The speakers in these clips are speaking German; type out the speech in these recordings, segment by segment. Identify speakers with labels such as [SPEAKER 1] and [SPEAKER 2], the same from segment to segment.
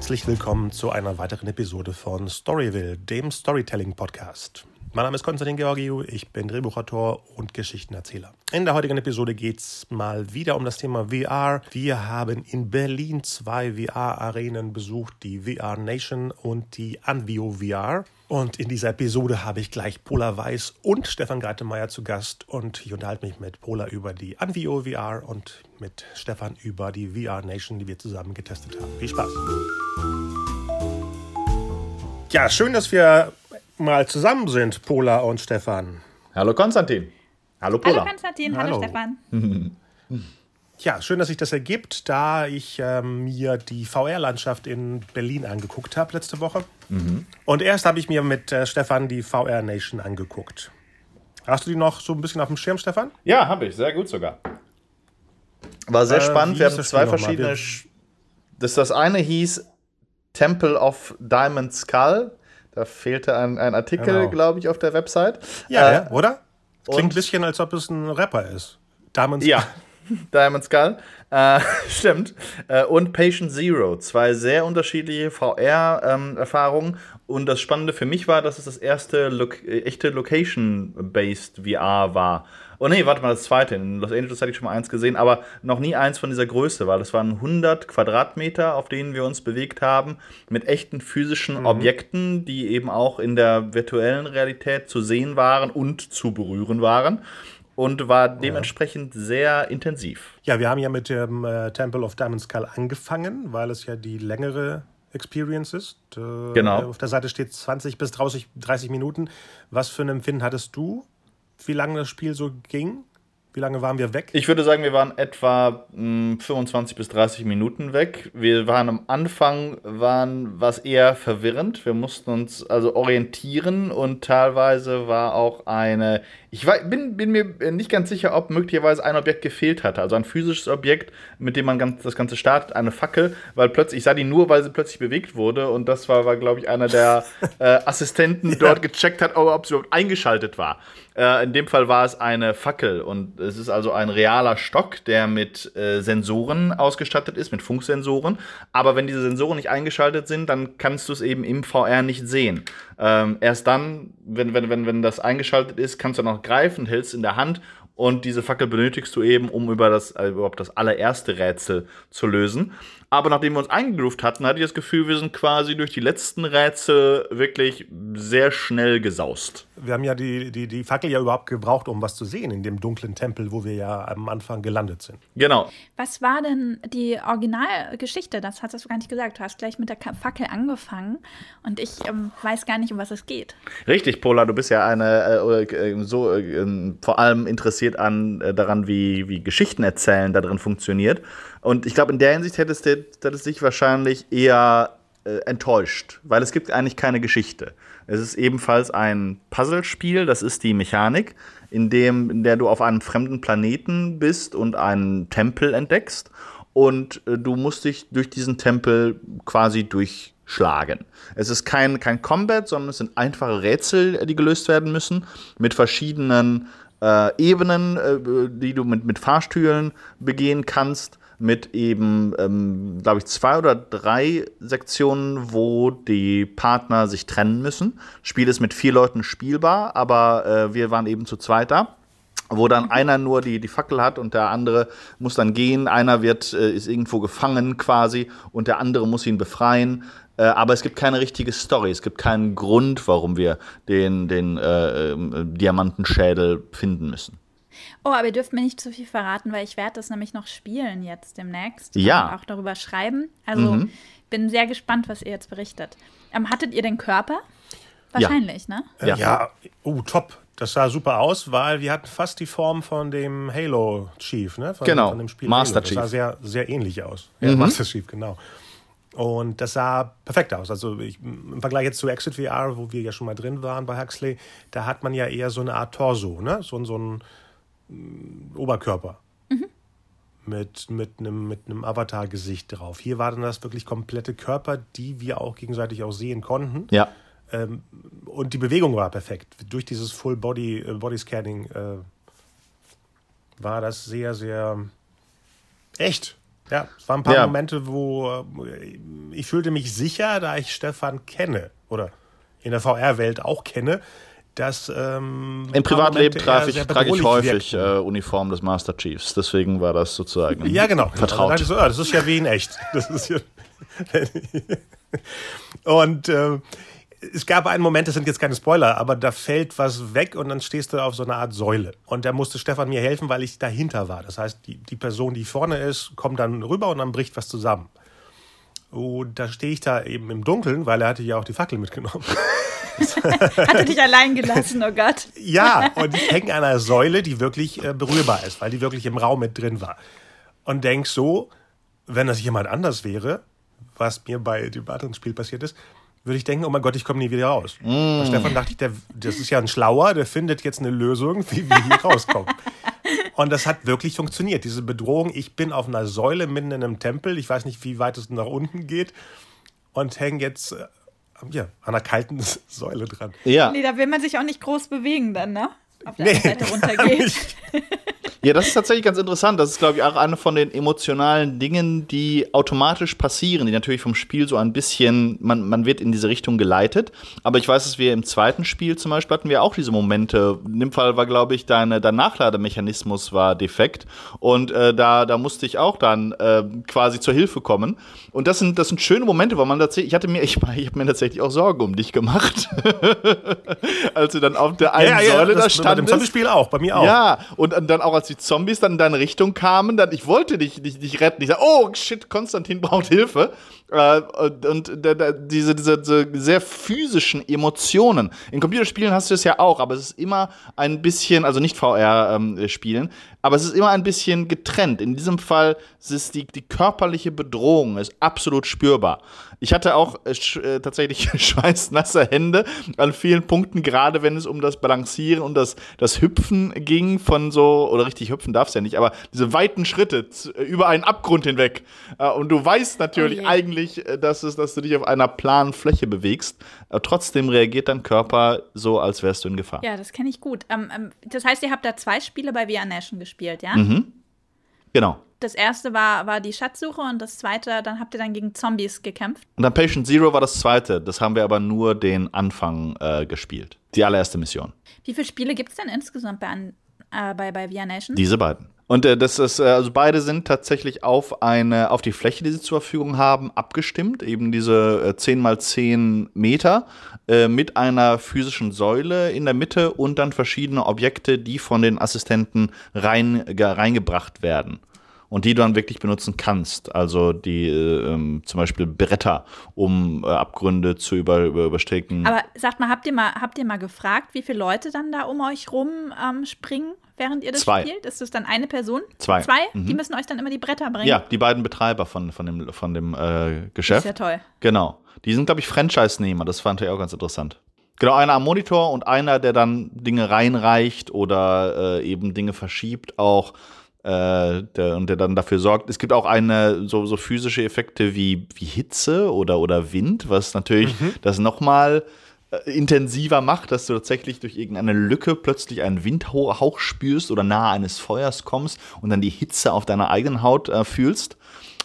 [SPEAKER 1] Herzlich willkommen zu einer weiteren Episode von Storyville, dem Storytelling-Podcast. Mein Name ist Konstantin Georgiou, ich bin Drehbuchautor und Geschichtenerzähler. In der heutigen Episode geht es mal wieder um das Thema VR. Wir haben in Berlin zwei VR-Arenen besucht, die VR Nation und die Anvio VR. Und in dieser Episode habe ich gleich Pola Weiß und Stefan Greitemeyer zu Gast. Und ich unterhalte mich mit Pola über die Anvio VR und mit Stefan über die VR Nation, die wir zusammen getestet haben. Viel Spaß! Ja, schön, dass wir mal zusammen sind, Pola und Stefan.
[SPEAKER 2] Hallo Konstantin. Hallo Pola.
[SPEAKER 3] Hallo Konstantin, hallo, hallo
[SPEAKER 1] Stefan. Ja, schön, dass sich das ergibt, da ich äh, mir die VR-Landschaft in Berlin angeguckt habe letzte Woche. Mhm. Und erst habe ich mir mit äh, Stefan die VR Nation angeguckt. Hast du die noch so ein bisschen auf dem Schirm, Stefan?
[SPEAKER 2] Ja, habe ich, sehr gut sogar. War sehr äh, spannend. Wir haben zwei verschiedene. Das, das eine hieß Temple of Diamond Skull. Da fehlte ein, ein Artikel, genau. glaube ich, auf der Website.
[SPEAKER 1] Ja, äh, ja oder? Klingt ein bisschen, als ob es ein Rapper ist.
[SPEAKER 2] Diamond Skull. Ja, Diamond Skull. Äh, stimmt. Äh, und Patient Zero. Zwei sehr unterschiedliche VR-Erfahrungen. Ähm, und das Spannende für mich war, dass es das erste Lo echte Location-Based VR war. Oh nee, warte mal, das zweite. In Los Angeles hatte ich schon mal eins gesehen, aber noch nie eins von dieser Größe, weil es waren 100 Quadratmeter, auf denen wir uns bewegt haben, mit echten physischen mhm. Objekten, die eben auch in der virtuellen Realität zu sehen waren und zu berühren waren und war dementsprechend ja. sehr intensiv.
[SPEAKER 1] Ja, wir haben ja mit dem äh, Temple of Diamond Skull angefangen, weil es ja die längere Experience ist.
[SPEAKER 2] Äh, genau.
[SPEAKER 1] Auf der Seite steht 20 bis 30, 30 Minuten. Was für ein Empfinden hattest du wie lange das Spiel so ging? Wie lange waren wir weg?
[SPEAKER 2] Ich würde sagen, wir waren etwa mh, hm, 25 bis 30 Minuten weg. Wir waren am Anfang, waren was eher verwirrend. Wir mussten uns also orientieren und teilweise war auch eine ich war, bin, bin, mir nicht ganz sicher, ob möglicherweise ein Objekt gefehlt hatte. Also ein physisches Objekt, mit dem man ganz, das Ganze startet, eine Fackel, weil plötzlich, ich sah die nur, weil sie plötzlich bewegt wurde und das war, war glaube ich, einer der äh, Assistenten ja. dort gecheckt hat, ob sie überhaupt eingeschaltet war. Äh, in dem Fall war es eine Fackel und es ist also ein realer Stock, der mit äh, Sensoren ausgestattet ist, mit Funksensoren. Aber wenn diese Sensoren nicht eingeschaltet sind, dann kannst du es eben im VR nicht sehen. Ähm, erst dann, wenn, wenn, wenn, wenn das eingeschaltet ist, kannst du noch greifen, hältst in der Hand und diese Fackel benötigst du eben, um über das, äh, überhaupt das allererste Rätsel zu lösen. Aber nachdem wir uns eingegroovt hatten, hatte ich das Gefühl, wir sind quasi durch die letzten Rätsel wirklich sehr schnell gesaust.
[SPEAKER 1] Wir haben ja die, die, die Fackel ja überhaupt gebraucht, um was zu sehen in dem dunklen Tempel, wo wir ja am Anfang gelandet sind.
[SPEAKER 2] Genau.
[SPEAKER 3] Was war denn die Originalgeschichte? Das hast du gar nicht gesagt. Du hast gleich mit der Fackel angefangen und ich ähm, weiß gar nicht, um was es geht.
[SPEAKER 2] Richtig, Pola, du bist ja eine äh, äh so äh, vor allem interessiert an äh, daran, wie, wie Geschichten erzählen da drin funktioniert. Und ich glaube, in der Hinsicht hättest du, hättest dich wahrscheinlich eher äh, enttäuscht, weil es gibt eigentlich keine Geschichte. Es ist ebenfalls ein Puzzlespiel, das ist die Mechanik, in, dem, in der du auf einem fremden Planeten bist und einen Tempel entdeckst. Und äh, du musst dich durch diesen Tempel quasi durchschlagen. Es ist kein, kein Combat, sondern es sind einfache Rätsel, die gelöst werden müssen, mit verschiedenen äh, Ebenen, äh, die du mit, mit Fahrstühlen begehen kannst mit eben, ähm, glaube ich, zwei oder drei Sektionen, wo die Partner sich trennen müssen. Das Spiel ist mit vier Leuten spielbar, aber äh, wir waren eben zu zweit da wo dann einer nur die, die Fackel hat und der andere muss dann gehen. Einer wird, äh, ist irgendwo gefangen quasi und der andere muss ihn befreien. Äh, aber es gibt keine richtige Story. Es gibt keinen Grund, warum wir den, den äh, äh Diamantenschädel finden müssen.
[SPEAKER 3] Oh, aber ihr dürft mir nicht zu viel verraten, weil ich werde das nämlich noch spielen jetzt demnächst.
[SPEAKER 2] Ja.
[SPEAKER 3] Und auch darüber schreiben. Also mhm. bin sehr gespannt, was ihr jetzt berichtet. Ähm, hattet ihr den Körper? Wahrscheinlich,
[SPEAKER 1] ja.
[SPEAKER 3] ne?
[SPEAKER 1] Ja. ja, oh, top. Das sah super aus, weil wir hatten fast die Form von dem Halo Chief, ne? Von,
[SPEAKER 2] genau.
[SPEAKER 1] Von dem Spiel
[SPEAKER 2] Master
[SPEAKER 1] Halo.
[SPEAKER 2] Chief.
[SPEAKER 1] Das sah sehr, sehr ähnlich aus. Ja, mhm. Master Chief, genau. Und das sah perfekt aus. Also ich, im Vergleich jetzt zu Exit VR, wo wir ja schon mal drin waren bei Huxley, da hat man ja eher so eine Art Torso, ne? So, so ein Oberkörper. Mhm. Mit, mit einem mit einem Avatar-Gesicht drauf. Hier war dann das wirklich komplette Körper, die wir auch gegenseitig auch sehen konnten.
[SPEAKER 2] Ja.
[SPEAKER 1] Ähm, und die Bewegung war perfekt. Durch dieses Full Body, äh, Body Scanning äh, war das sehr, sehr echt. Ja, es waren ein paar ja. Momente, wo äh, ich fühlte mich sicher, da ich Stefan kenne oder in der VR-Welt auch kenne, dass ähm,
[SPEAKER 2] im Privatleben trage ich, trage ich häufig äh, Uniform des Master Chiefs. Deswegen war das sozusagen
[SPEAKER 1] ja genau
[SPEAKER 2] vertraut.
[SPEAKER 1] Also, das ist ja wie in echt. Das ist ja und äh, es gab einen Moment, das sind jetzt keine Spoiler, aber da fällt was weg und dann stehst du auf so einer Art Säule. Und da musste Stefan mir helfen, weil ich dahinter war. Das heißt, die, die Person, die vorne ist, kommt dann rüber und dann bricht was zusammen. Und da stehe ich da eben im Dunkeln, weil er hatte ja auch die Fackel mitgenommen.
[SPEAKER 3] Hat er dich allein gelassen, oh Gott.
[SPEAKER 1] Ja, und ich hänge an einer Säule, die wirklich äh, berührbar ist, weil die wirklich im Raum mit drin war. Und denk so, wenn das jemand anders wäre, was mir bei dem weiteren Spiel passiert ist, würde ich denken, oh mein Gott, ich komme nie wieder raus. Mm. Stefan dachte ich, der, das ist ja ein Schlauer, der findet jetzt eine Lösung, wie wir hier rauskommen. Und das hat wirklich funktioniert. Diese Bedrohung, ich bin auf einer Säule mitten in einem Tempel, ich weiß nicht, wie weit es nach unten geht, und hänge jetzt äh, ja, an einer kalten Säule dran.
[SPEAKER 3] Ja. Nee, da will man sich auch nicht groß bewegen dann, ne? Auf der nee, Seite runtergeht.
[SPEAKER 2] Ja, das ist tatsächlich ganz interessant. Das ist, glaube ich, auch eine von den emotionalen Dingen, die automatisch passieren, die natürlich vom Spiel so ein bisschen, man, man wird in diese Richtung geleitet. Aber ich weiß, dass wir im zweiten Spiel zum Beispiel hatten wir auch diese Momente. In dem Fall war, glaube ich, deine, dein Nachlademechanismus war defekt. Und äh, da, da musste ich auch dann äh, quasi zur Hilfe kommen. Und das sind, das sind schöne Momente, weil man tatsächlich, ich hatte mir, ich, ich habe mir tatsächlich auch Sorgen um dich gemacht. als du dann auf der einen ja, ja, Säule da standest.
[SPEAKER 1] Bei dem Spiel auch, bei mir auch.
[SPEAKER 2] Ja, und dann auch als die Zombies dann in deine Richtung kamen, dann ich wollte dich, dich, dich retten. Ich sag, oh shit, Konstantin braucht Hilfe. Äh, und und diese, diese, diese sehr physischen Emotionen. In Computerspielen hast du es ja auch, aber es ist immer ein bisschen, also nicht VR-Spielen, ähm, aber es ist immer ein bisschen getrennt. In diesem Fall ist die, die körperliche Bedrohung ist absolut spürbar. Ich hatte auch äh, äh tatsächlich schweißnasse Hände an vielen Punkten, gerade wenn es um das Balancieren und das, das Hüpfen ging von so, oder richtig hüpfen darfst ja nicht, aber diese weiten Schritte äh, über einen Abgrund hinweg. Äh, und du weißt natürlich oh eigentlich, dass, es, dass du dich auf einer planen Fläche bewegst. Äh, trotzdem reagiert dein Körper so, als wärst du in Gefahr.
[SPEAKER 3] Ja, das kenne ich gut. Ähm, ähm, das heißt, ihr habt da zwei Spiele bei VR Nation gespielt, ja? Mhm.
[SPEAKER 2] Genau
[SPEAKER 3] das erste war, war die Schatzsuche und das zweite, dann habt ihr dann gegen Zombies gekämpft.
[SPEAKER 2] Und dann Patient Zero war das zweite. Das haben wir aber nur den Anfang äh, gespielt. Die allererste Mission.
[SPEAKER 3] Wie viele Spiele gibt es denn insgesamt bei, äh, bei, bei VR Nation?
[SPEAKER 2] Diese beiden. Und äh, das ist, äh, also beide sind tatsächlich auf eine, auf die Fläche, die sie zur Verfügung haben, abgestimmt. Eben diese äh, 10 mal 10 Meter äh, mit einer physischen Säule in der Mitte und dann verschiedene Objekte, die von den Assistenten rein, reingebracht werden und die du dann wirklich benutzen kannst. Also die äh, ähm, zum Beispiel Bretter, um äh, Abgründe zu über, über, überstecken.
[SPEAKER 3] Aber sagt mal, habt ihr mal, habt ihr mal gefragt, wie viele Leute dann da um euch rum ähm, springen? während ihr das
[SPEAKER 2] Zwei.
[SPEAKER 3] spielt? Ist das dann eine Person?
[SPEAKER 2] Zwei.
[SPEAKER 3] Zwei? Mhm. Die müssen euch dann immer die Bretter bringen?
[SPEAKER 2] Ja, die beiden Betreiber von, von dem, von dem äh, Geschäft.
[SPEAKER 3] Das ist ja toll.
[SPEAKER 2] Genau. Die sind, glaube ich, Franchise-Nehmer. Das fand ich auch ganz interessant. Genau, einer am Monitor und einer, der dann Dinge reinreicht oder äh, eben Dinge verschiebt auch äh, der, und der dann dafür sorgt. Es gibt auch eine so, so physische Effekte wie, wie Hitze oder, oder Wind, was natürlich mhm. das nochmal äh, intensiver macht, dass du tatsächlich durch irgendeine Lücke plötzlich einen Windhauch spürst oder nahe eines Feuers kommst und dann die Hitze auf deiner eigenen Haut äh, fühlst.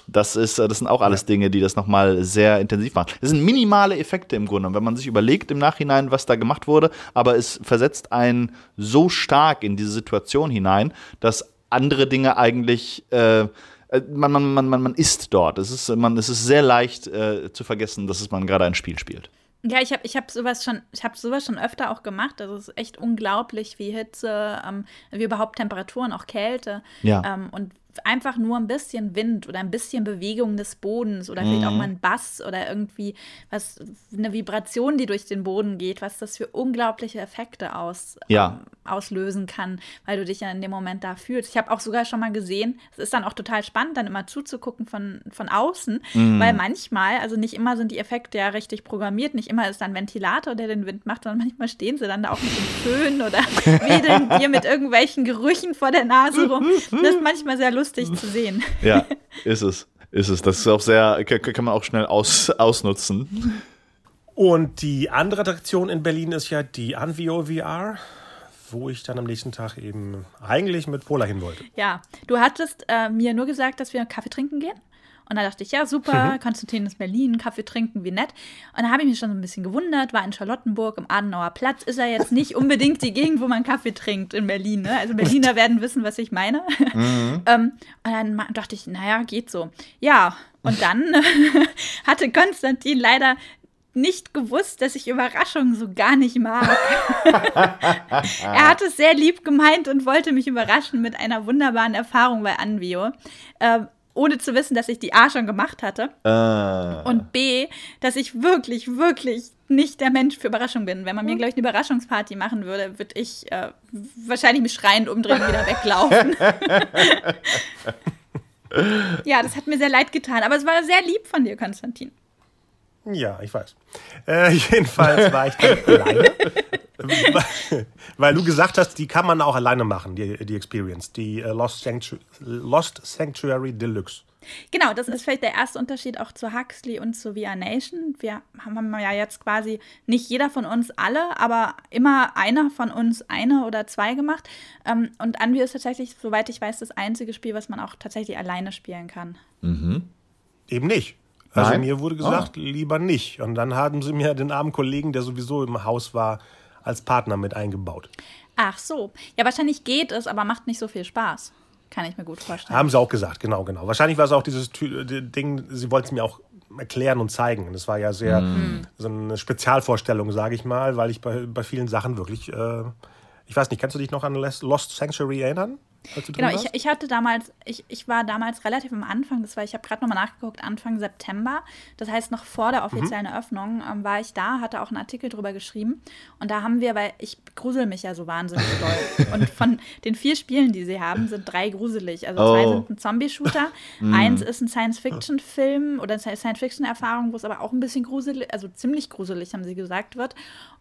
[SPEAKER 2] Das, ist, äh, das sind auch alles Dinge, die das nochmal sehr intensiv machen. Das sind minimale Effekte im Grunde, wenn man sich überlegt im Nachhinein, was da gemacht wurde, aber es versetzt einen so stark in diese Situation hinein, dass andere Dinge eigentlich. Äh, äh, man, man, man, man, man ist dort. Es ist, man, es ist sehr leicht äh, zu vergessen, dass es man gerade ein Spiel spielt.
[SPEAKER 3] Ja, ich habe ich hab sowas schon, ich habe sowas schon öfter auch gemacht. Also es ist echt unglaublich, wie Hitze, ähm, wie überhaupt Temperaturen, auch Kälte.
[SPEAKER 2] Ja.
[SPEAKER 3] Ähm, und einfach nur ein bisschen Wind oder ein bisschen Bewegung des Bodens oder vielleicht auch mhm. mal ein Bass oder irgendwie was, eine Vibration, die durch den Boden geht, was das für unglaubliche Effekte aus,
[SPEAKER 2] ja.
[SPEAKER 3] ähm, auslösen kann, weil du dich ja in dem Moment da fühlst. Ich habe auch sogar schon mal gesehen, es ist dann auch total spannend, dann immer zuzugucken von, von außen, mhm. weil manchmal, also nicht immer sind die Effekte ja richtig programmiert, nicht immer ist dann ein Ventilator, der den Wind macht, sondern manchmal stehen sie dann da auch mit dem Föhn oder wedeln dir mit irgendwelchen Gerüchen vor der Nase rum. Das ist manchmal sehr lustig lustig zu sehen.
[SPEAKER 2] Ja, ist es. Ist es. Das ist auch sehr, kann man auch schnell aus, ausnutzen.
[SPEAKER 1] Und die andere Attraktion in Berlin ist ja die Anvio VR, wo ich dann am nächsten Tag eben eigentlich mit Pola hin wollte.
[SPEAKER 3] Ja, du hattest äh, mir nur gesagt, dass wir Kaffee trinken gehen. Und da dachte ich, ja, super, mhm. Konstantin ist Berlin, Kaffee trinken, wie nett. Und da habe ich mich schon so ein bisschen gewundert, war in Charlottenburg im Adenauer Platz, ist er jetzt nicht unbedingt die Gegend, wo man Kaffee trinkt in Berlin. Ne? Also Berliner werden wissen, was ich meine. Mhm. ähm, und dann dachte ich, naja, geht so. Ja, und dann hatte Konstantin leider nicht gewusst, dass ich Überraschungen so gar nicht mag. er hat es sehr lieb gemeint und wollte mich überraschen mit einer wunderbaren Erfahrung bei Anvio. Äh, ohne zu wissen, dass ich die A schon gemacht hatte.
[SPEAKER 2] Uh.
[SPEAKER 3] Und B, dass ich wirklich, wirklich nicht der Mensch für Überraschungen bin. Wenn man mir, hm. glaube ich, eine Überraschungsparty machen würde, würde ich äh, wahrscheinlich mich schreiend umdrehen und wieder weglaufen. ja, das hat mir sehr leid getan. Aber es war sehr lieb von dir, Konstantin.
[SPEAKER 1] Ja, ich weiß. Äh, jedenfalls war ich dann alleine. Weil du gesagt hast, die kann man auch alleine machen, die, die Experience, die uh, Lost, Sanctu Lost Sanctuary Deluxe.
[SPEAKER 3] Genau, das ist vielleicht der erste Unterschied auch zu Huxley und zu VR Nation. Wir haben ja jetzt quasi nicht jeder von uns alle, aber immer einer von uns eine oder zwei gemacht. Ähm, und Anvio ist tatsächlich, soweit ich weiß, das einzige Spiel, was man auch tatsächlich alleine spielen kann.
[SPEAKER 2] Mhm.
[SPEAKER 1] Eben nicht. Also Nein? mir wurde gesagt, oh. lieber nicht. Und dann haben sie mir den armen Kollegen, der sowieso im Haus war, als Partner mit eingebaut.
[SPEAKER 3] Ach so. Ja, wahrscheinlich geht es, aber macht nicht so viel Spaß. Kann ich mir gut vorstellen.
[SPEAKER 1] Haben sie auch gesagt, genau, genau. Wahrscheinlich war es auch dieses Ding, sie wollten es mir auch erklären und zeigen. Das war ja sehr mm. so eine Spezialvorstellung, sage ich mal, weil ich bei, bei vielen Sachen wirklich, äh, ich weiß nicht, kannst du dich noch an Lost Sanctuary erinnern?
[SPEAKER 3] Genau, ich, ich hatte damals, ich, ich war damals relativ am Anfang, das war, ich habe gerade nochmal nachgeguckt, Anfang September, das heißt noch vor der offiziellen mhm. Eröffnung, ähm, war ich da, hatte auch einen Artikel drüber geschrieben und da haben wir, weil ich grusel mich ja so wahnsinnig doll und von den vier Spielen, die sie haben, sind drei gruselig. Also zwei oh. sind ein Zombie-Shooter, mm. eins ist ein Science-Fiction-Film oder eine Science-Fiction-Erfahrung, wo es aber auch ein bisschen gruselig, also ziemlich gruselig, haben sie gesagt wird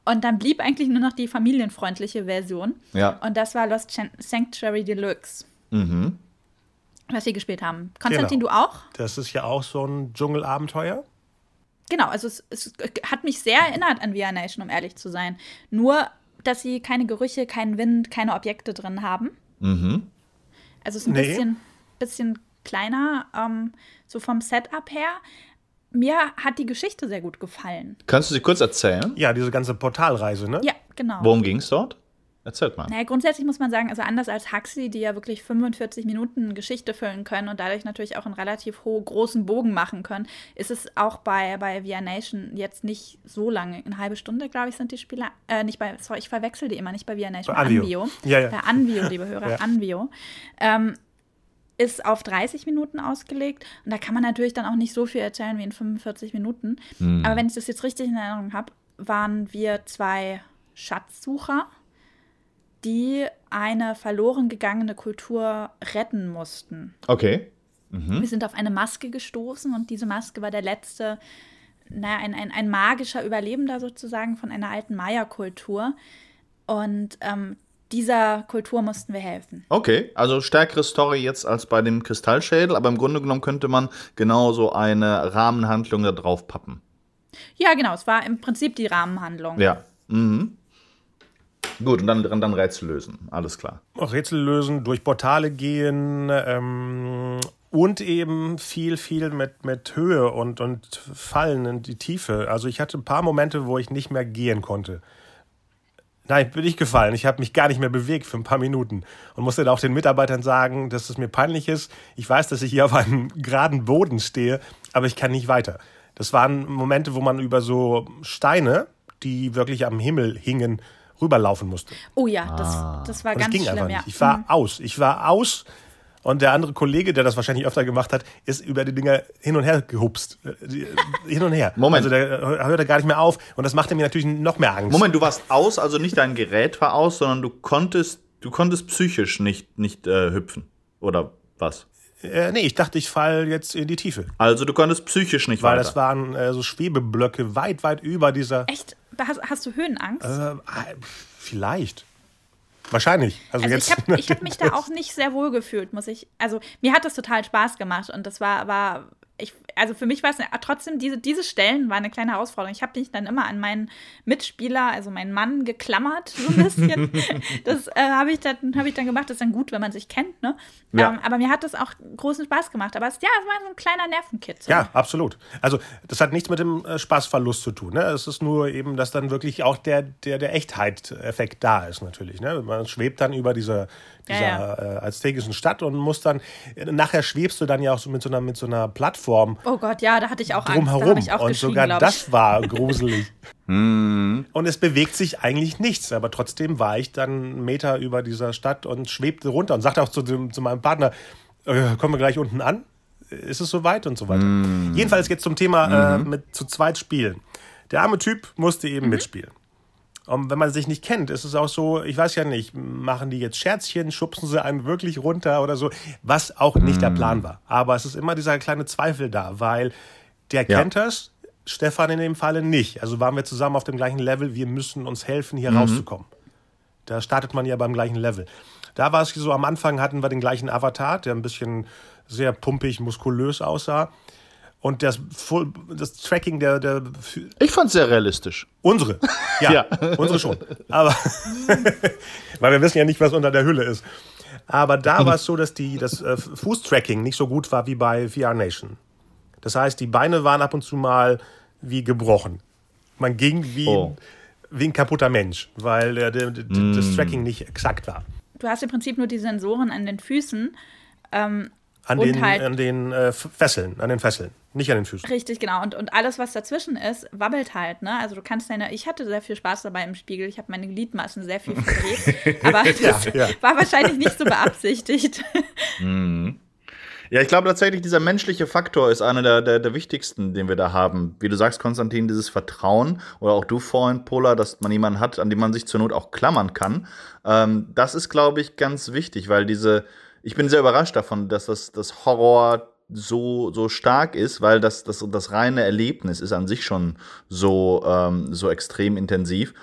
[SPEAKER 3] und dann blieb eigentlich nur noch die familienfreundliche Version.
[SPEAKER 2] Ja.
[SPEAKER 3] Und das war Lost Sanctuary Deluxe.
[SPEAKER 2] Mhm.
[SPEAKER 3] Was wir gespielt haben. Konstantin, genau. du auch?
[SPEAKER 1] Das ist ja auch so ein Dschungelabenteuer.
[SPEAKER 3] Genau, also es, es, hat mich sehr erinnert an VR Nation, um ehrlich zu sein. Nur, dass sie keine Gerüche, keinen Wind, keine Objekte drin haben.
[SPEAKER 2] Mhm.
[SPEAKER 3] Also es ist ein nee. bisschen, bisschen kleiner, ähm, so vom Setup her mir hat die Geschichte sehr gut gefallen.
[SPEAKER 2] Kannst du sie kurz erzählen?
[SPEAKER 1] Ja, diese ganze Portalreise, ne?
[SPEAKER 3] Ja, genau.
[SPEAKER 2] Worum ging es dort? Erzählt mal.
[SPEAKER 3] Naja, grundsätzlich muss man sagen, also anders als Huxley, die ja wirklich 45 Minuten Geschichte füllen können und dadurch natürlich auch einen relativ hohen, großen Bogen machen können, ist es auch bei, bei VR Nation jetzt nicht so lange. Eine halbe Stunde, glaube ich, sind die Spiele. Äh, nicht bei, sorry, ich verwechsel die immer, nicht bei VR Nation,
[SPEAKER 1] bei Anvio. Anvio. Ja, ja.
[SPEAKER 3] Bei Anvio, liebe Hörer, ja. Anvio. Ähm, ist auf 30 Minuten ausgelegt. Und da kann man natürlich dann auch nicht so viel erzählen wie in 45 Minuten. Mhm. Aber wenn ich das jetzt richtig in Erinnerung habe, waren wir zwei Schatzsucher, die eine verloren gegangene Kultur retten mussten.
[SPEAKER 2] Okay. Mhm.
[SPEAKER 3] Wir sind auf eine Maske gestoßen und diese Maske war der letzte, naja, ein, ein, ein magischer Überlebender sozusagen von einer alten Maya-Kultur. Und ähm, dieser Kultur mussten wir helfen.
[SPEAKER 2] Okay, also stärkere Story jetzt als bei dem Kristallschädel, aber im Grunde genommen könnte man genauso eine Rahmenhandlung da drauf pappen.
[SPEAKER 3] Ja, genau, es war im Prinzip die Rahmenhandlung.
[SPEAKER 2] Ja. Mhm. Gut, und dann, dann, dann Rätsel lösen, alles klar.
[SPEAKER 1] Rätsel lösen, durch Portale gehen ähm, und eben viel, viel mit, mit Höhe und, und Fallen in die Tiefe. Also ich hatte ein paar Momente, wo ich nicht mehr gehen konnte. Nein, bin ich gefallen. Ich habe mich gar nicht mehr bewegt für ein paar Minuten und musste da auch den Mitarbeitern sagen, dass es mir peinlich ist. Ich weiß, dass ich hier auf einem geraden Boden stehe, aber ich kann nicht weiter. Das waren Momente, wo man über so Steine, die wirklich am Himmel hingen, rüberlaufen musste.
[SPEAKER 3] Oh ja, das, ah. das war und ganz das ging schlimm. Einfach nicht.
[SPEAKER 1] Ich war mhm. aus. Ich war aus und der andere Kollege, der das wahrscheinlich öfter gemacht hat, ist über die Dinger hin und her gehupst. Äh, hin und her.
[SPEAKER 2] Moment.
[SPEAKER 1] Also der hört er gar nicht mehr auf. Und das machte mir natürlich noch mehr Angst.
[SPEAKER 2] Moment, du warst aus, also nicht dein Gerät war aus, sondern du konntest, du konntest psychisch nicht, nicht äh, hüpfen. Oder was?
[SPEAKER 1] Äh, nee, ich dachte, ich falle jetzt in die Tiefe.
[SPEAKER 2] Also du konntest psychisch nicht
[SPEAKER 1] Weil
[SPEAKER 2] weiter.
[SPEAKER 1] das waren äh, so Schwebeblöcke weit, weit über dieser.
[SPEAKER 3] Echt? Hast, hast du Höhenangst?
[SPEAKER 1] Äh, vielleicht. Wahrscheinlich.
[SPEAKER 3] Also, also ich habe hab mich da auch nicht sehr wohl gefühlt, muss ich. Also mir hat das total Spaß gemacht und das war, war ich, also für mich war es trotzdem, diese, diese Stellen war eine kleine Herausforderung. Ich habe mich dann immer an meinen Mitspieler, also meinen Mann, geklammert, so ein bisschen. das äh, habe ich, dann, hab ich dann gemacht. Das ist dann gut, wenn man sich kennt, ne? Ja. Ähm, aber mir hat das auch großen Spaß gemacht. Aber es, ja, es war so ein kleiner Nervenkitzel.
[SPEAKER 1] Ja, absolut. Also das hat nichts mit dem äh, Spaßverlust zu tun. Ne? Es ist nur eben, dass dann wirklich auch der, der, der Echtheit-Effekt da ist natürlich. Ne? Man schwebt dann über dieser dieser ja, ja. Äh, aztekischen Stadt und muss dann, nachher schwebst du dann ja auch so mit so einer, mit so einer Plattform.
[SPEAKER 3] Oh Gott, ja, da hatte ich auch
[SPEAKER 1] drumherum. Angst. Da ich auch und sogar das war gruselig.
[SPEAKER 2] Hm.
[SPEAKER 1] und es bewegt sich eigentlich nichts, aber trotzdem war ich dann einen Meter über dieser Stadt und schwebte runter und sagte auch zu, zu meinem Partner, äh, kommen wir gleich unten an? Ist es soweit und so weiter. Mm. Jedenfalls jetzt zum Thema äh, mhm. mit zu zweit spielen. Der arme Typ musste eben mhm. mitspielen. Und wenn man sich nicht kennt, ist es auch so, ich weiß ja nicht, machen die jetzt Scherzchen, schubsen sie einen wirklich runter oder so, was auch nicht mm. der Plan war. Aber es ist immer dieser kleine Zweifel da, weil der ja. kennt das, Stefan in dem Falle nicht. Also waren wir zusammen auf dem gleichen Level, wir müssen uns helfen, hier mhm. rauszukommen. Da startet man ja beim gleichen Level. Da war es so, am Anfang hatten wir den gleichen Avatar, der ein bisschen sehr pumpig, muskulös aussah. Und das, Full, das Tracking der, der.
[SPEAKER 2] Ich fand es sehr realistisch.
[SPEAKER 1] Unsere. Ja, ja. unsere schon. Aber. weil wir wissen ja nicht, was unter der Hülle ist. Aber da war es so, dass die, das äh, Fußtracking nicht so gut war wie bei VR Nation. Das heißt, die Beine waren ab und zu mal wie gebrochen. Man ging wie, oh. wie ein kaputter Mensch, weil äh, der, der, mm. das Tracking nicht exakt war.
[SPEAKER 3] Du hast im Prinzip nur die Sensoren an den Füßen. Ähm,
[SPEAKER 1] an den, halt, an den äh, Fesseln, an den Fesseln, nicht an den Füßen.
[SPEAKER 3] Richtig, genau. Und, und alles, was dazwischen ist, wabbelt halt. Ne? Also du kannst deine, ich hatte sehr viel Spaß dabei im Spiegel. Ich habe meine Gliedmaßen sehr viel verdreht. aber das ja, ja. war wahrscheinlich nicht so beabsichtigt.
[SPEAKER 2] Mhm. Ja, ich glaube tatsächlich, dieser menschliche Faktor ist einer der, der, der, wichtigsten, den wir da haben. Wie du sagst, Konstantin, dieses Vertrauen oder auch du vorhin, Pola, dass man jemanden hat, an dem man sich zur Not auch klammern kann. Ähm, das ist, glaube ich, ganz wichtig, weil diese, ich bin sehr überrascht davon, dass das, das Horror so, so stark ist, weil das, das, das reine Erlebnis ist an sich schon so, ähm, so extrem intensiv.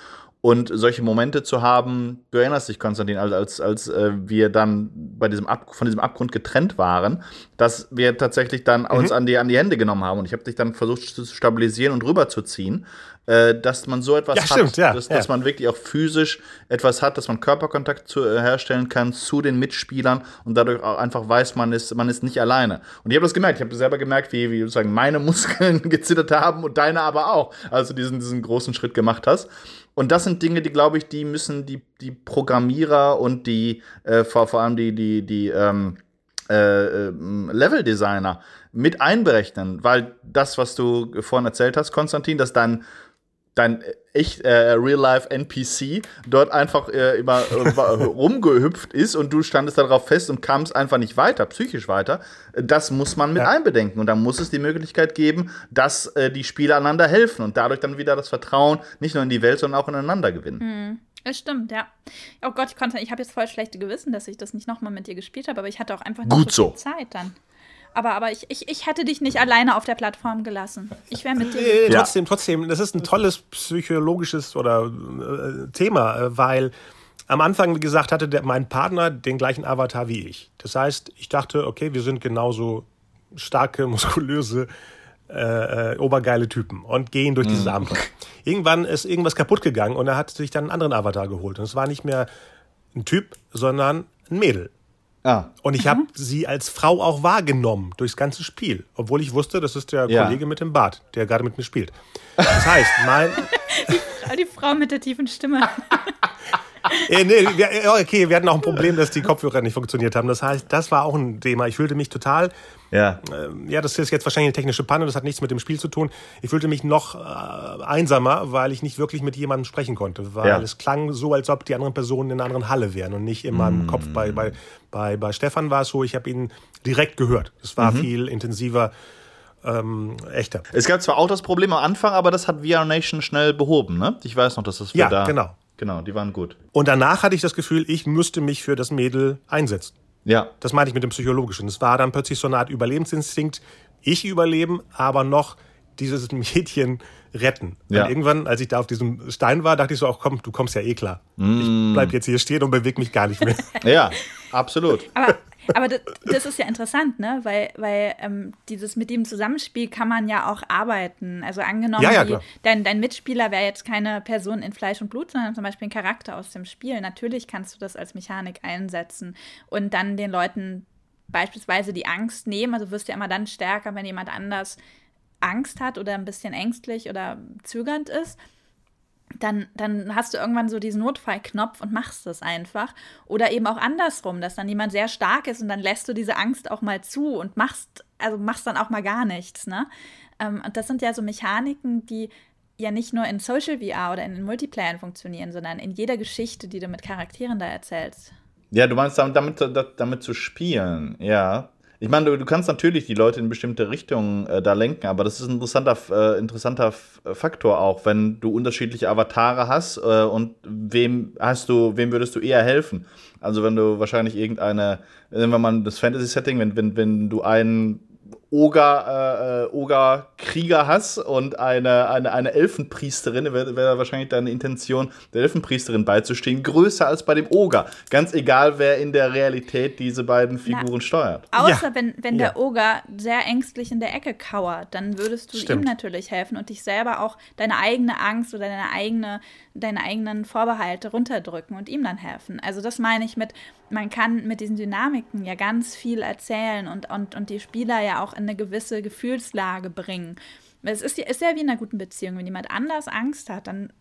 [SPEAKER 2] Und solche Momente zu haben, du erinnerst dich, Konstantin, als, als, äh, wir dann bei diesem Ab von diesem Abgrund getrennt waren, dass wir tatsächlich dann mhm. uns an die, an die Hände genommen haben. Und ich habe dich dann versucht zu stabilisieren und rüberzuziehen, äh, dass man so etwas
[SPEAKER 1] ja,
[SPEAKER 2] hat,
[SPEAKER 1] stimmt, ja,
[SPEAKER 2] dass,
[SPEAKER 1] ja.
[SPEAKER 2] dass man wirklich auch physisch etwas hat, dass man Körperkontakt zu, äh, herstellen kann zu den Mitspielern und dadurch auch einfach weiß, man ist, man ist nicht alleine. Und ich habe das gemerkt, ich habe selber gemerkt, wie, wie sozusagen meine Muskeln gezittert haben und deine aber auch, als du diesen, diesen großen Schritt gemacht hast. Und das sind Dinge, die, glaube ich, die müssen die, die Programmierer und die, äh, vor, vor allem die, die, die ähm, äh, ähm, Level-Designer mit einberechnen, weil das, was du vorhin erzählt hast, Konstantin, dass dann dein echt äh, Real-Life-NPC dort einfach äh, immer äh, rumgehüpft ist und du standest darauf fest und kamst einfach nicht weiter, psychisch weiter, das muss man mit ja. einbedenken. Und da muss es die Möglichkeit geben, dass äh, die Spieler einander helfen und dadurch dann wieder das Vertrauen nicht nur in die Welt, sondern auch ineinander gewinnen.
[SPEAKER 3] Mhm. Es stimmt, ja. Oh Gott, ich konnte, ich habe jetzt voll schlechte Gewissen, dass ich das nicht nochmal mit dir gespielt habe, aber ich hatte auch einfach nicht
[SPEAKER 2] Gut so
[SPEAKER 3] viel Zeit dann. Aber, aber ich, ich, ich hätte dich nicht alleine auf der Plattform gelassen. Ich wäre mit dir.
[SPEAKER 1] Äh, trotzdem, trotzdem, das ist ein tolles psychologisches oder äh, Thema, äh, weil am Anfang, wie gesagt, hatte der, mein Partner den gleichen Avatar wie ich. Das heißt, ich dachte, okay, wir sind genauso starke, muskulöse, äh, äh, obergeile Typen und gehen durch dieses mhm. Abenteuer. Irgendwann ist irgendwas kaputt gegangen und er hat sich dann einen anderen Avatar geholt. Und es war nicht mehr ein Typ, sondern ein Mädel. Ah. Und ich habe mhm. sie als Frau auch wahrgenommen durchs ganze Spiel, obwohl ich wusste, das ist der ja. Kollege mit dem Bart, der gerade mit mir spielt. Das heißt, mein
[SPEAKER 3] die, die Frau mit der tiefen Stimme.
[SPEAKER 1] äh, nee, wir, okay, wir hatten auch ein Problem, dass die Kopfhörer nicht funktioniert haben. Das heißt, das war auch ein Thema. Ich fühlte mich total.
[SPEAKER 2] Ja.
[SPEAKER 1] Äh, ja, das ist jetzt wahrscheinlich eine technische Panne, das hat nichts mit dem Spiel zu tun. Ich fühlte mich noch äh, einsamer, weil ich nicht wirklich mit jemandem sprechen konnte. Weil ja. es klang so, als ob die anderen Personen in einer anderen Halle wären und nicht in meinem mm. Kopf. Bei, bei, bei, bei Stefan war es so, ich habe ihn direkt gehört. Es war mhm. viel intensiver. Ähm, echter.
[SPEAKER 2] Es gab zwar auch das Problem am Anfang, aber das hat VR Nation schnell behoben, ne? Ich weiß noch, dass das
[SPEAKER 1] ja, da. genau.
[SPEAKER 2] Genau, die waren gut.
[SPEAKER 1] Und danach hatte ich das Gefühl, ich müsste mich für das Mädel einsetzen.
[SPEAKER 2] Ja.
[SPEAKER 1] Das meine ich mit dem Psychologischen. Es war dann plötzlich so eine Art Überlebensinstinkt. Ich überleben, aber noch dieses Mädchen retten.
[SPEAKER 2] Ja.
[SPEAKER 1] Irgendwann, als ich da auf diesem Stein war, dachte ich so, auch komm, du kommst ja eh klar. Ich bleib jetzt hier stehen und bewege mich gar nicht mehr.
[SPEAKER 2] Ja, absolut.
[SPEAKER 3] Aber, aber das, das ist ja interessant, ne? Weil, weil ähm, dieses mit dem Zusammenspiel kann man ja auch arbeiten. Also angenommen,
[SPEAKER 1] Ja, ja,
[SPEAKER 3] die, dein, dein Mitspieler wäre jetzt keine Person in Fleisch und Blut, sondern zum Beispiel ein Charakter aus dem Spiel. Natürlich kannst du das als Mechanik einsetzen und dann den Leuten beispielsweise die Angst nehmen. Also wirst du ja immer dann stärker, wenn jemand anders Angst hat oder ein bisschen ängstlich oder zögernd ist dann, dann hast du irgendwann so diesen Notfallknopf und machst es einfach. Oder eben auch andersrum, dass dann jemand sehr stark ist und dann lässt du diese Angst auch mal zu und machst, also machst dann auch mal gar nichts. Ne? Ähm, und das sind ja so Mechaniken, die ja nicht nur in Social VR oder in den Multiplayern funktionieren, sondern in jeder Geschichte, die du mit Charakteren da erzählst.
[SPEAKER 2] Ja, du meinst damit, damit, damit zu spielen, ja. Ich meine, du, du kannst natürlich die Leute in bestimmte Richtungen äh, da lenken, aber das ist ein interessanter, äh, interessanter F- Faktor auch, wenn du unterschiedliche Avatare hast äh, und wem hast du, wem würdest du eher helfen? Also wenn du wahrscheinlich irgendeine, wir mal das Fantasy-Setting, wenn, wenn, wenn du einen Oger, äh, Oger-Krieger hast und eine, eine, eine Elfenpriesterin, wäre wär wahrscheinlich deine Intention, der Elfenpriesterin beizustehen, größer als bei dem Oger. Ganz egal, wer in der Realität diese beiden Figuren steuert.
[SPEAKER 3] Außer
[SPEAKER 1] Ja.
[SPEAKER 3] wenn, wenn
[SPEAKER 1] Ja.
[SPEAKER 3] der Oger sehr ängstlich in der Ecke kauert, dann würdest du
[SPEAKER 1] Stimmt.
[SPEAKER 3] ihm natürlich helfen und dich selber auch deine eigene Angst oder deine, eigene, deine eigenen Vorbehalte runterdrücken und ihm dann helfen. Also das meine ich mit, man kann mit diesen Dynamiken ja ganz viel erzählen und, und, und die Spieler ja auch in eine gewisse Gefühlslage bringen. Es ist, ja- ist ja wie in einer guten Beziehung. Wenn jemand anders Angst hat, dann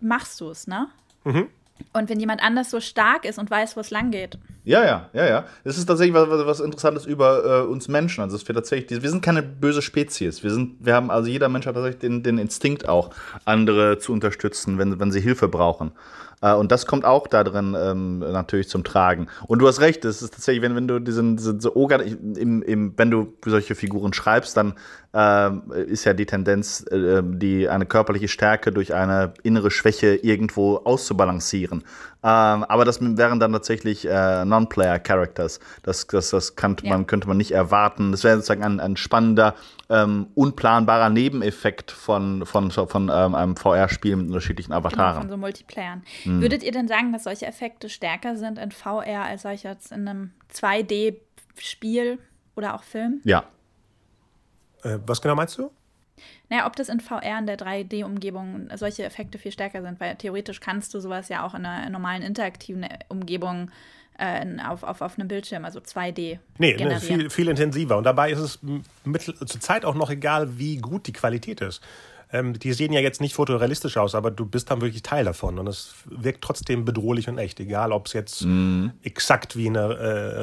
[SPEAKER 3] machst du es, ne? Und wenn jemand anders so stark ist und weiß, wo es lang geht,
[SPEAKER 2] Ja, ja, ja, ja. Das ist tatsächlich was, was- Interessantes über äh, uns Menschen. Also, es wird tatsächlich, wir sind keine böse Spezies. Wir sind, wir haben, also jeder Mensch hat tatsächlich den, den Instinkt auch, andere zu unterstützen, wenn, wenn sie Hilfe brauchen. Äh, und das kommt auch da drin ähm, natürlich zum Tragen. Und du hast recht, es ist tatsächlich, wenn, wenn du diesen, diesen so Oger, im, im, wenn du solche Figuren schreibst, dann ähm, ist ja die Tendenz, äh, die eine körperliche Stärke durch eine innere Schwäche irgendwo auszubalancieren. Ähm, aber das wären dann tatsächlich äh, Non-Player-Characters. Das, das, das kann,
[SPEAKER 3] Ja.
[SPEAKER 2] man, könnte man nicht erwarten. Das wäre sozusagen ein, ein spannender, ähm, unplanbarer Nebeneffekt von, von, von ähm, einem VR-Spiel mit unterschiedlichen
[SPEAKER 3] Genau,
[SPEAKER 2] Avataren.
[SPEAKER 3] von so Multiplayern.
[SPEAKER 2] Hm.
[SPEAKER 3] Würdet ihr denn sagen, dass solche Effekte stärker sind in VR als solche jetzt in einem 2D-Spiel oder auch Film?
[SPEAKER 2] Ja.
[SPEAKER 1] Äh, was genau meinst du?
[SPEAKER 3] Naja, ob das in VR in der 3D-Umgebung solche Effekte viel stärker sind, weil theoretisch kannst du sowas ja auch in einer normalen interaktiven Umgebung äh, auf, auf, auf einem Bildschirm, also 2D.
[SPEAKER 1] Nee, ne,
[SPEAKER 3] generieren.
[SPEAKER 1] viel, viel intensiver. Und dabei ist es m- mittel, zur Zeit auch noch egal, wie gut die Qualität ist. Ähm, die sehen ja jetzt nicht fotorealistisch aus, aber du bist dann wirklich Teil davon. Und es wirkt trotzdem bedrohlich und echt, egal ob es jetzt
[SPEAKER 2] Mhm.
[SPEAKER 1] exakt wie in einer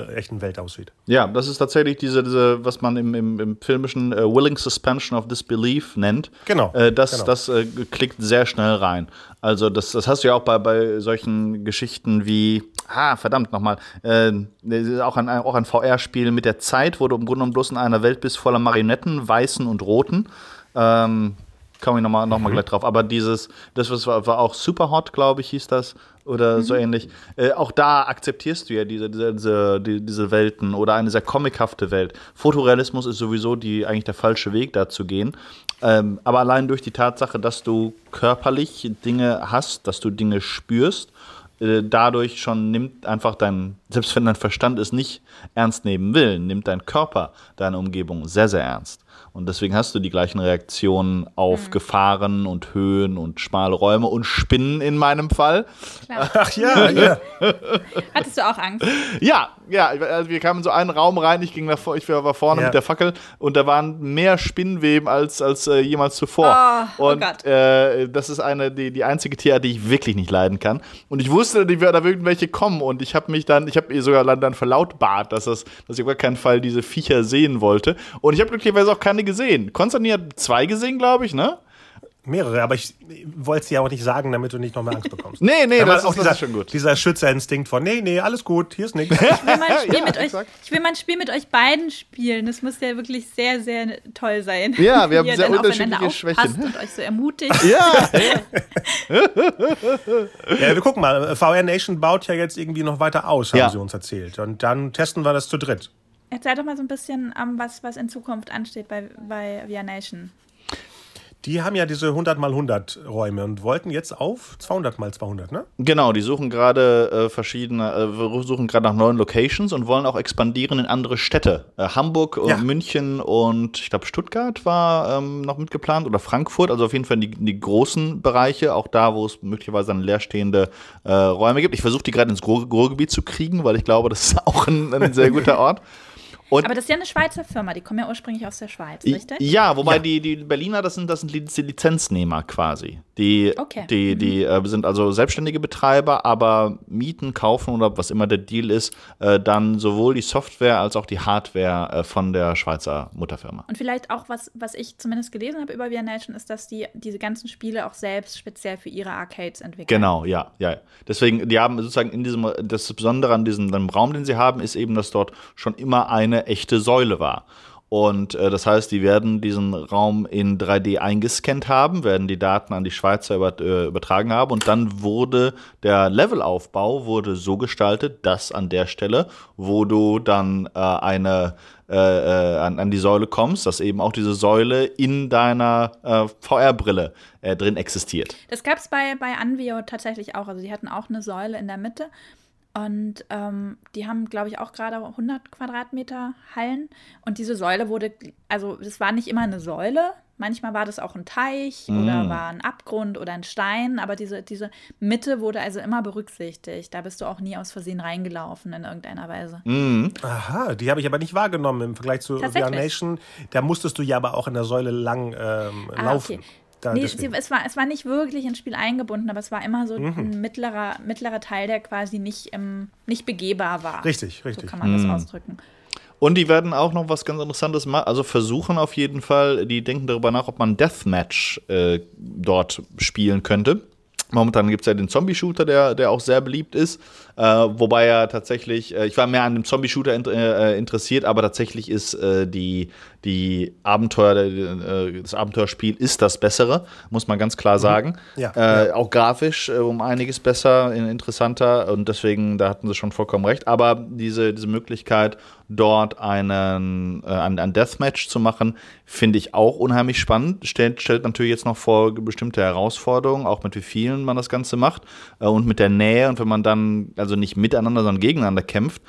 [SPEAKER 1] äh, echten Welt aussieht.
[SPEAKER 2] Ja, das ist tatsächlich diese, diese was man im, im, im filmischen äh, Willing Suspension of Disbelief nennt.
[SPEAKER 1] Genau,
[SPEAKER 2] Äh, das
[SPEAKER 1] genau.
[SPEAKER 2] das äh, klickt sehr schnell rein. Also das, das hast du ja auch bei, bei solchen Geschichten wie, ah, verdammt nochmal, äh, auch ein, auch ein VR-Spiel mit der Zeit, wo du im Grunde genommen bloß in einer Welt bist voller Marionetten, weißen und roten. Ähm, komme ich nochmal noch mal gleich drauf. Aber dieses, das was war, war auch super hot, glaube ich, hieß das. Oder so ähnlich. Äh, auch da akzeptierst du ja diese, diese, diese, die, diese Welten oder eine sehr comichafte Welt. Fotorealismus ist sowieso die, eigentlich der falsche Weg, da zu gehen. Ähm, aber allein durch die Tatsache, dass du körperlich Dinge hast, dass du Dinge spürst, äh, dadurch schon nimmt einfach dein, selbst wenn dein Verstand es nicht ernst nehmen will, nimmt dein Körper deine Umgebung sehr, sehr ernst. Und deswegen hast du die gleichen Reaktionen auf Gefahren und Höhen und schmale Räume und Spinnen in meinem Fall.
[SPEAKER 3] Klar.
[SPEAKER 1] Ach ja, ja.
[SPEAKER 3] Hattest du auch Angst?
[SPEAKER 2] Ja, ja, also wir kamen in so einen Raum rein, ich ging davor, ich war vorne
[SPEAKER 1] Ja.
[SPEAKER 2] mit der Fackel und da waren mehr Spinnenweben als, als äh, jemals zuvor.
[SPEAKER 3] Oh, oh
[SPEAKER 2] und
[SPEAKER 3] Gott.
[SPEAKER 2] Äh, das ist eine, die, die einzige Tierart, die ich wirklich nicht leiden kann. Und ich wusste, die, da würden welche kommen und ich habe mich dann, ich habe ihr sogar dann- dann verlautbart, dass, das, dass ich auf gar keinen Fall diese Viecher sehen wollte. Und ich habe glücklicherweise auch keine gesehen. Konstantin hat zwei gesehen, glaube ich, ne?
[SPEAKER 1] Mehrere, aber ich wollte es dir auch nicht sagen, damit du nicht noch mehr Angst bekommst.
[SPEAKER 2] Nee, nee,
[SPEAKER 1] Aber
[SPEAKER 2] das, ist, das
[SPEAKER 1] dieser,
[SPEAKER 2] ist schon gut.
[SPEAKER 1] Dieser Schützerinstinkt von, nee, nee, alles gut, hier ist nichts.
[SPEAKER 3] Ich will mal ein Spiel,
[SPEAKER 2] Ja,
[SPEAKER 3] mit, euch, ich will mal ein Spiel mit euch beiden spielen. Das muss ja wirklich sehr, sehr toll sein.
[SPEAKER 2] Ja, wir haben sehr unterschiedliche Schwächen.
[SPEAKER 3] Und euch so ermutigt.
[SPEAKER 2] Ja,
[SPEAKER 1] Ja, wir gucken mal. VR Nation baut ja jetzt irgendwie noch weiter aus, haben
[SPEAKER 2] Ja.
[SPEAKER 1] sie uns erzählt. Und dann testen wir das zu dritt.
[SPEAKER 3] Erzähl doch mal so ein bisschen, ähm, was, was in Zukunft ansteht bei, bei Via Nation.
[SPEAKER 1] Die haben ja diese 100 mal 100 Räume und wollten jetzt auf 200 mal 200, ne?
[SPEAKER 2] Genau, die suchen gerade äh, verschiedene, äh, suchen gerade nach neuen Locations und wollen auch expandieren in andere Städte. Äh, Hamburg, ja. München und ich glaube Stuttgart war ähm, noch mitgeplant oder Frankfurt, also auf jeden Fall die, die großen Bereiche, auch da, wo es möglicherweise dann leerstehende äh, Räume gibt. Ich versuche die gerade ins Ruhrgebiet zu kriegen, weil ich glaube, das ist auch ein, ein sehr guter Ort.
[SPEAKER 3] Und aber das ist ja eine Schweizer Firma, die kommen ja ursprünglich aus der Schweiz, richtig?
[SPEAKER 2] Ja, wobei ja. Die, die Berliner, das sind, das sind Lizenznehmer quasi. Die, okay. die, die mhm. äh, sind also selbstständige Betreiber, aber mieten, kaufen oder was immer der Deal ist, äh, dann sowohl die Software als auch die Hardware äh, von der Schweizer Mutterfirma.
[SPEAKER 3] Und vielleicht auch, was, was ich zumindest gelesen habe über VR Nation, ist, dass die diese ganzen Spiele auch selbst speziell für ihre Arcades entwickeln.
[SPEAKER 2] Genau, ja, ja. Deswegen, die haben sozusagen in diesem, das Besondere an diesem Raum, den sie haben, ist eben, dass dort schon immer eine echte Säule war. Und äh, das heißt, die werden diesen Raum in 3D eingescannt haben, werden die Daten an die Schweizer über, äh, übertragen haben und dann wurde der Levelaufbau wurde so gestaltet, dass an der Stelle, wo du dann äh, eine äh, äh, an, an, die Säule kommst, dass eben auch diese Säule in deiner äh, VR-Brille drin existiert.
[SPEAKER 3] Das gab es bei, bei Anvio tatsächlich auch. Also die hatten auch eine Säule in der Mitte und ähm, die haben, glaube ich, auch gerade 100 Quadratmeter Hallen. Und diese Säule wurde, also es war nicht immer eine Säule. Manchmal war das auch ein Teich mm. oder war ein Abgrund oder ein Stein. Aber diese, diese Mitte wurde also immer berücksichtigt. Da bist du auch nie aus Versehen reingelaufen in irgendeiner Weise.
[SPEAKER 1] Mm. Aha, die habe ich aber nicht wahrgenommen im Vergleich zu VR Nation. Da musstest du ja aber auch in der Säule lang ähm, ah, laufen. Okay.
[SPEAKER 3] Da, nee, sie, es, war, es war nicht wirklich ins Spiel eingebunden, aber es war immer so mhm. ein mittlerer, mittlerer Teil, der quasi nicht, ähm, nicht begehbar war.
[SPEAKER 1] Richtig, richtig.
[SPEAKER 3] So kann man mhm. das ausdrücken.
[SPEAKER 2] Und die werden auch noch was ganz Interessantes machen, also versuchen auf jeden Fall, die denken darüber nach, ob man Deathmatch äh, dort spielen könnte. Momentan gibt es ja den Zombie-Shooter, der, der auch sehr beliebt ist. Äh, wobei ja tatsächlich, äh, ich war mehr an dem Zombie-Shooter in, äh, interessiert, aber tatsächlich ist äh, die, die Abenteuer, äh, das Abenteuerspiel ist das bessere, muss man ganz klar mhm. sagen. Ja, äh, ja. Auch grafisch um einiges besser, interessanter und deswegen, da hatten sie schon vollkommen recht. Aber diese, diese Möglichkeit, dort einen, äh, ein, Deathmatch zu machen, finde ich auch unheimlich spannend. Stellt, stellt natürlich jetzt noch vor bestimmte Herausforderungen, auch mit wie vielen man das Ganze macht und mit der Nähe und wenn man dann also nicht miteinander, sondern gegeneinander kämpft.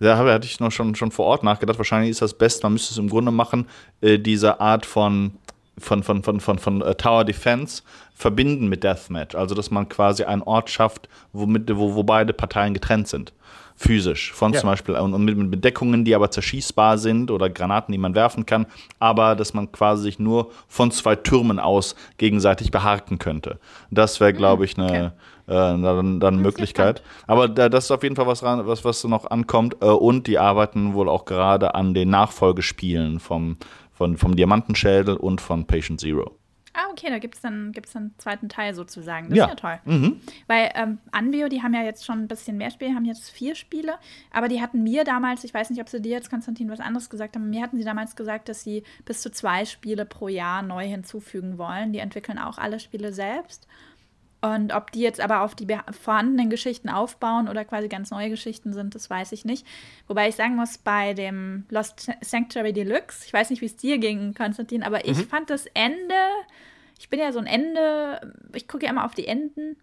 [SPEAKER 2] Da hatte ich noch schon, schon vor Ort nachgedacht. Wahrscheinlich ist das best, man müsste es im Grunde machen, äh, diese Art von von, von, von, von, von uh, Tower Defense verbinden mit Deathmatch. Also, dass man quasi einen Ort schafft, womit, wo, wo beide Parteien getrennt sind physisch. Von ja. zum Beispiel und, mit, mit Bedeckungen, die aber zerschießbar sind oder Granaten, die man werfen kann, aber dass man quasi sich nur von zwei Türmen aus gegenseitig beharken könnte. Das wäre, hm, glaube ich, eine okay. äh, dann, dann Möglichkeit. Aber da, das ist auf jeden Fall was, was, was noch ankommt. Äh, und die arbeiten wohl auch gerade an den Nachfolgespielen vom, von, vom Diamantenschädel und von Patient Zero.
[SPEAKER 3] Ah, okay, da gibt es dann, gibt's dann einen zweiten Teil sozusagen. Das ja. ist ja toll. Mhm. Weil ähm, Anbio, die haben ja jetzt schon ein bisschen mehr Spiele, haben jetzt vier Spiele, aber die hatten mir damals, ich weiß nicht, ob sie dir jetzt, Konstantin, was anderes gesagt haben, mir hatten sie damals gesagt, dass sie bis zu zwei Spiele pro Jahr neu hinzufügen wollen. Die entwickeln auch alle Spiele selbst. Und ob die jetzt aber auf die vorhandenen Geschichten aufbauen oder quasi ganz neue Geschichten sind, das weiß ich nicht. Wobei ich sagen muss, bei dem Lost Sanctuary Deluxe, ich weiß nicht, wie es dir ging, Konstantin, aber mhm. ich fand das Ende, ich bin ja so ein Ende, ich gucke ja immer auf die Enden.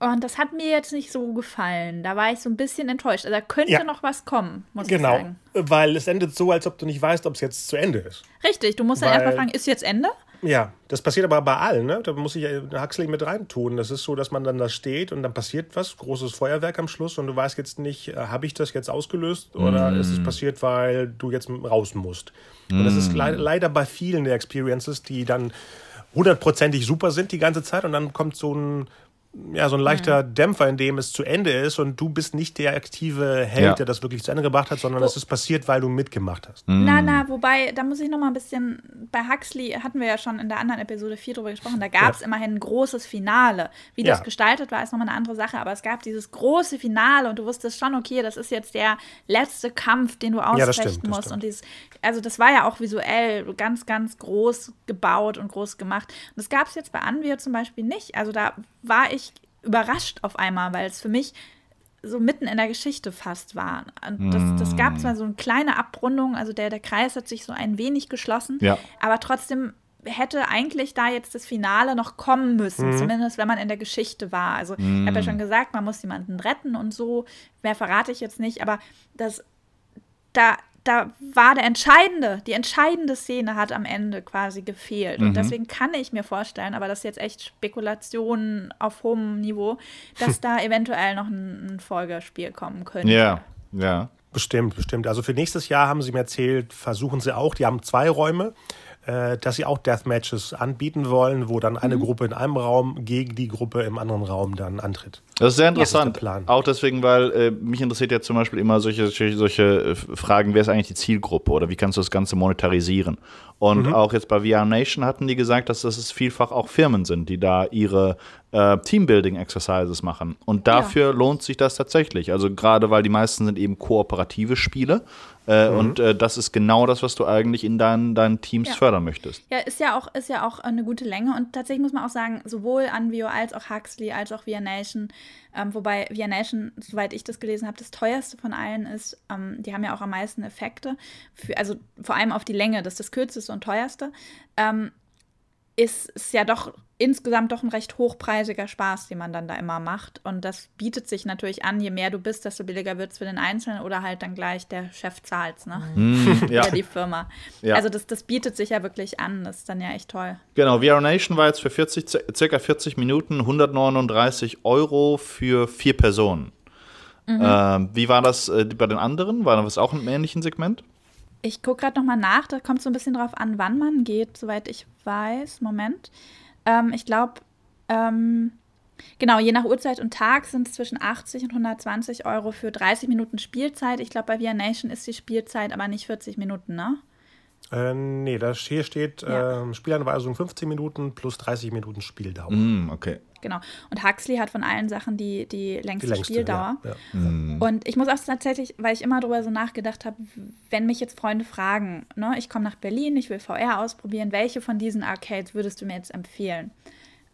[SPEAKER 3] Und das hat mir jetzt nicht so gefallen. Da war ich so ein bisschen enttäuscht. Also da könnte ja. noch was kommen, muss genau. ich sagen.
[SPEAKER 1] Genau, weil es endet so, als ob du nicht weißt, ob es jetzt zu Ende ist.
[SPEAKER 3] Richtig, du musst weil, dann erstmal fragen, ist jetzt Ende?
[SPEAKER 1] Ja, das passiert aber bei allen, ne? Da muss ich Huxley mit reintun. Das ist so, dass man dann da steht und dann passiert was, großes Feuerwerk am Schluss und du weißt jetzt nicht, äh, habe ich das jetzt ausgelöst oder mm. ist es passiert, weil du jetzt raus musst. Mm. Und das ist le leider bei vielen der Experiences, die dann hundertprozentig super sind die ganze Zeit und dann kommt so ein ja, so ein leichter mhm. Dämpfer, in dem es zu Ende ist und du bist nicht der aktive Held, ja. der das wirklich zu Ende gebracht hat, sondern es ist passiert, weil du mitgemacht hast.
[SPEAKER 3] Mhm. Na, na, wobei, da muss ich noch mal ein bisschen, bei Huxley hatten wir ja schon in der anderen Episode 4 drüber gesprochen, da gab es ja. immerhin ein großes Finale. Wie ja. das gestaltet war, ist nochmal eine andere Sache, aber es gab dieses große Finale und du wusstest schon, okay, das ist jetzt der letzte Kampf, den du ausfechten musst. Und dieses, also das war ja auch visuell ganz, ganz groß gebaut und groß gemacht. Und das gab es jetzt bei Anvio zum Beispiel nicht. Also da war ich überrascht auf einmal, weil es für mich so mitten in der Geschichte fast war. Und das, das gab zwar so eine kleine Abrundung, also der, der Kreis hat sich so ein wenig geschlossen, ja. aber trotzdem hätte eigentlich da jetzt das Finale noch kommen müssen, mhm. zumindest wenn man in der Geschichte war. Also mhm. ich habe ja schon gesagt, man muss jemanden retten und so. Mehr verrate ich jetzt nicht, aber das da da war der entscheidende, die entscheidende Szene hat am Ende quasi gefehlt. Und mhm. deswegen kann ich mir vorstellen, aber das ist jetzt echt Spekulationen auf hohem Niveau, dass da eventuell noch ein, ein Folgespiel kommen könnte.
[SPEAKER 2] Ja, ja.
[SPEAKER 1] Bestimmt, bestimmt. Also für nächstes Jahr haben sie mir erzählt, versuchen sie auch, die haben zwei Räume äh, dass sie auch Deathmatches anbieten wollen, wo dann eine mhm. Gruppe in einem Raum gegen die Gruppe im anderen Raum dann antritt.
[SPEAKER 2] Das ist sehr interessant. Ja, ist auch deswegen, weil äh, mich interessiert ja zum Beispiel immer solche, solche, solche äh, Fragen, wer ist eigentlich die Zielgruppe oder wie kannst du das Ganze monetarisieren? Und mhm. auch jetzt bei VR Nation hatten die gesagt, dass das vielfach auch Firmen sind, die da ihre äh, Teambuilding-Exercises machen. Und dafür ja. lohnt sich das tatsächlich. Also gerade weil die meisten sind eben kooperative Spiele. Äh, mhm. Und äh, das ist genau das, was du eigentlich in deinen, deinen Teams ja. fördern möchtest.
[SPEAKER 3] Ja, ist ja, auch, ist ja auch eine gute Länge. Und tatsächlich muss man auch sagen, sowohl Anvio als auch Huxley als auch VR Nation, ähm, wobei VR Nation, soweit ich das gelesen habe, das teuerste von allen ist. Ähm, die haben ja auch am meisten Effekte. Für, also vor allem auf die Länge, das ist das kürzeste und teuerste. Ähm, ist es ja doch insgesamt doch ein recht hochpreisiger Spaß, den man dann da immer macht. Und das bietet sich natürlich an, je mehr du bist, desto billiger wird es für den Einzelnen oder halt dann gleich der Chef zahlt, ne? Mm, ja. Oder die Firma. Ja. Also das, das bietet sich ja wirklich an. Das ist dann ja echt toll.
[SPEAKER 2] Genau, VR Nation war jetzt für 40, circa 40 Minuten 139 Euro für vier Personen. Mhm. Ähm, wie war das äh, bei den anderen? War das auch im ähnlichen Segment?
[SPEAKER 3] Ich gucke gerade noch mal nach. Da kommt so ein bisschen drauf an, wann man geht, soweit ich weiß. Moment. Ähm, ich glaube, ähm, genau, je nach Uhrzeit und Tag sind es zwischen 80 und 120 Euro für 30 Minuten Spielzeit. Ich glaube, bei Via Nation ist die Spielzeit aber nicht 40 Minuten, ne?
[SPEAKER 1] Äh, nee, da hier steht ja. äh, Spielanweisung 15 Minuten plus 30 Minuten Spieldauer.
[SPEAKER 2] Mm, okay
[SPEAKER 3] genau. Und Huxley hat von allen Sachen die, die längste, die längste Spieldauer. Ja, ja. Mhm. Und ich muss auch tatsächlich, weil ich immer darüber so nachgedacht habe, wenn mich jetzt Freunde fragen, ne, ich komme nach Berlin, ich will VR ausprobieren, welche von diesen Arcades würdest du mir jetzt empfehlen?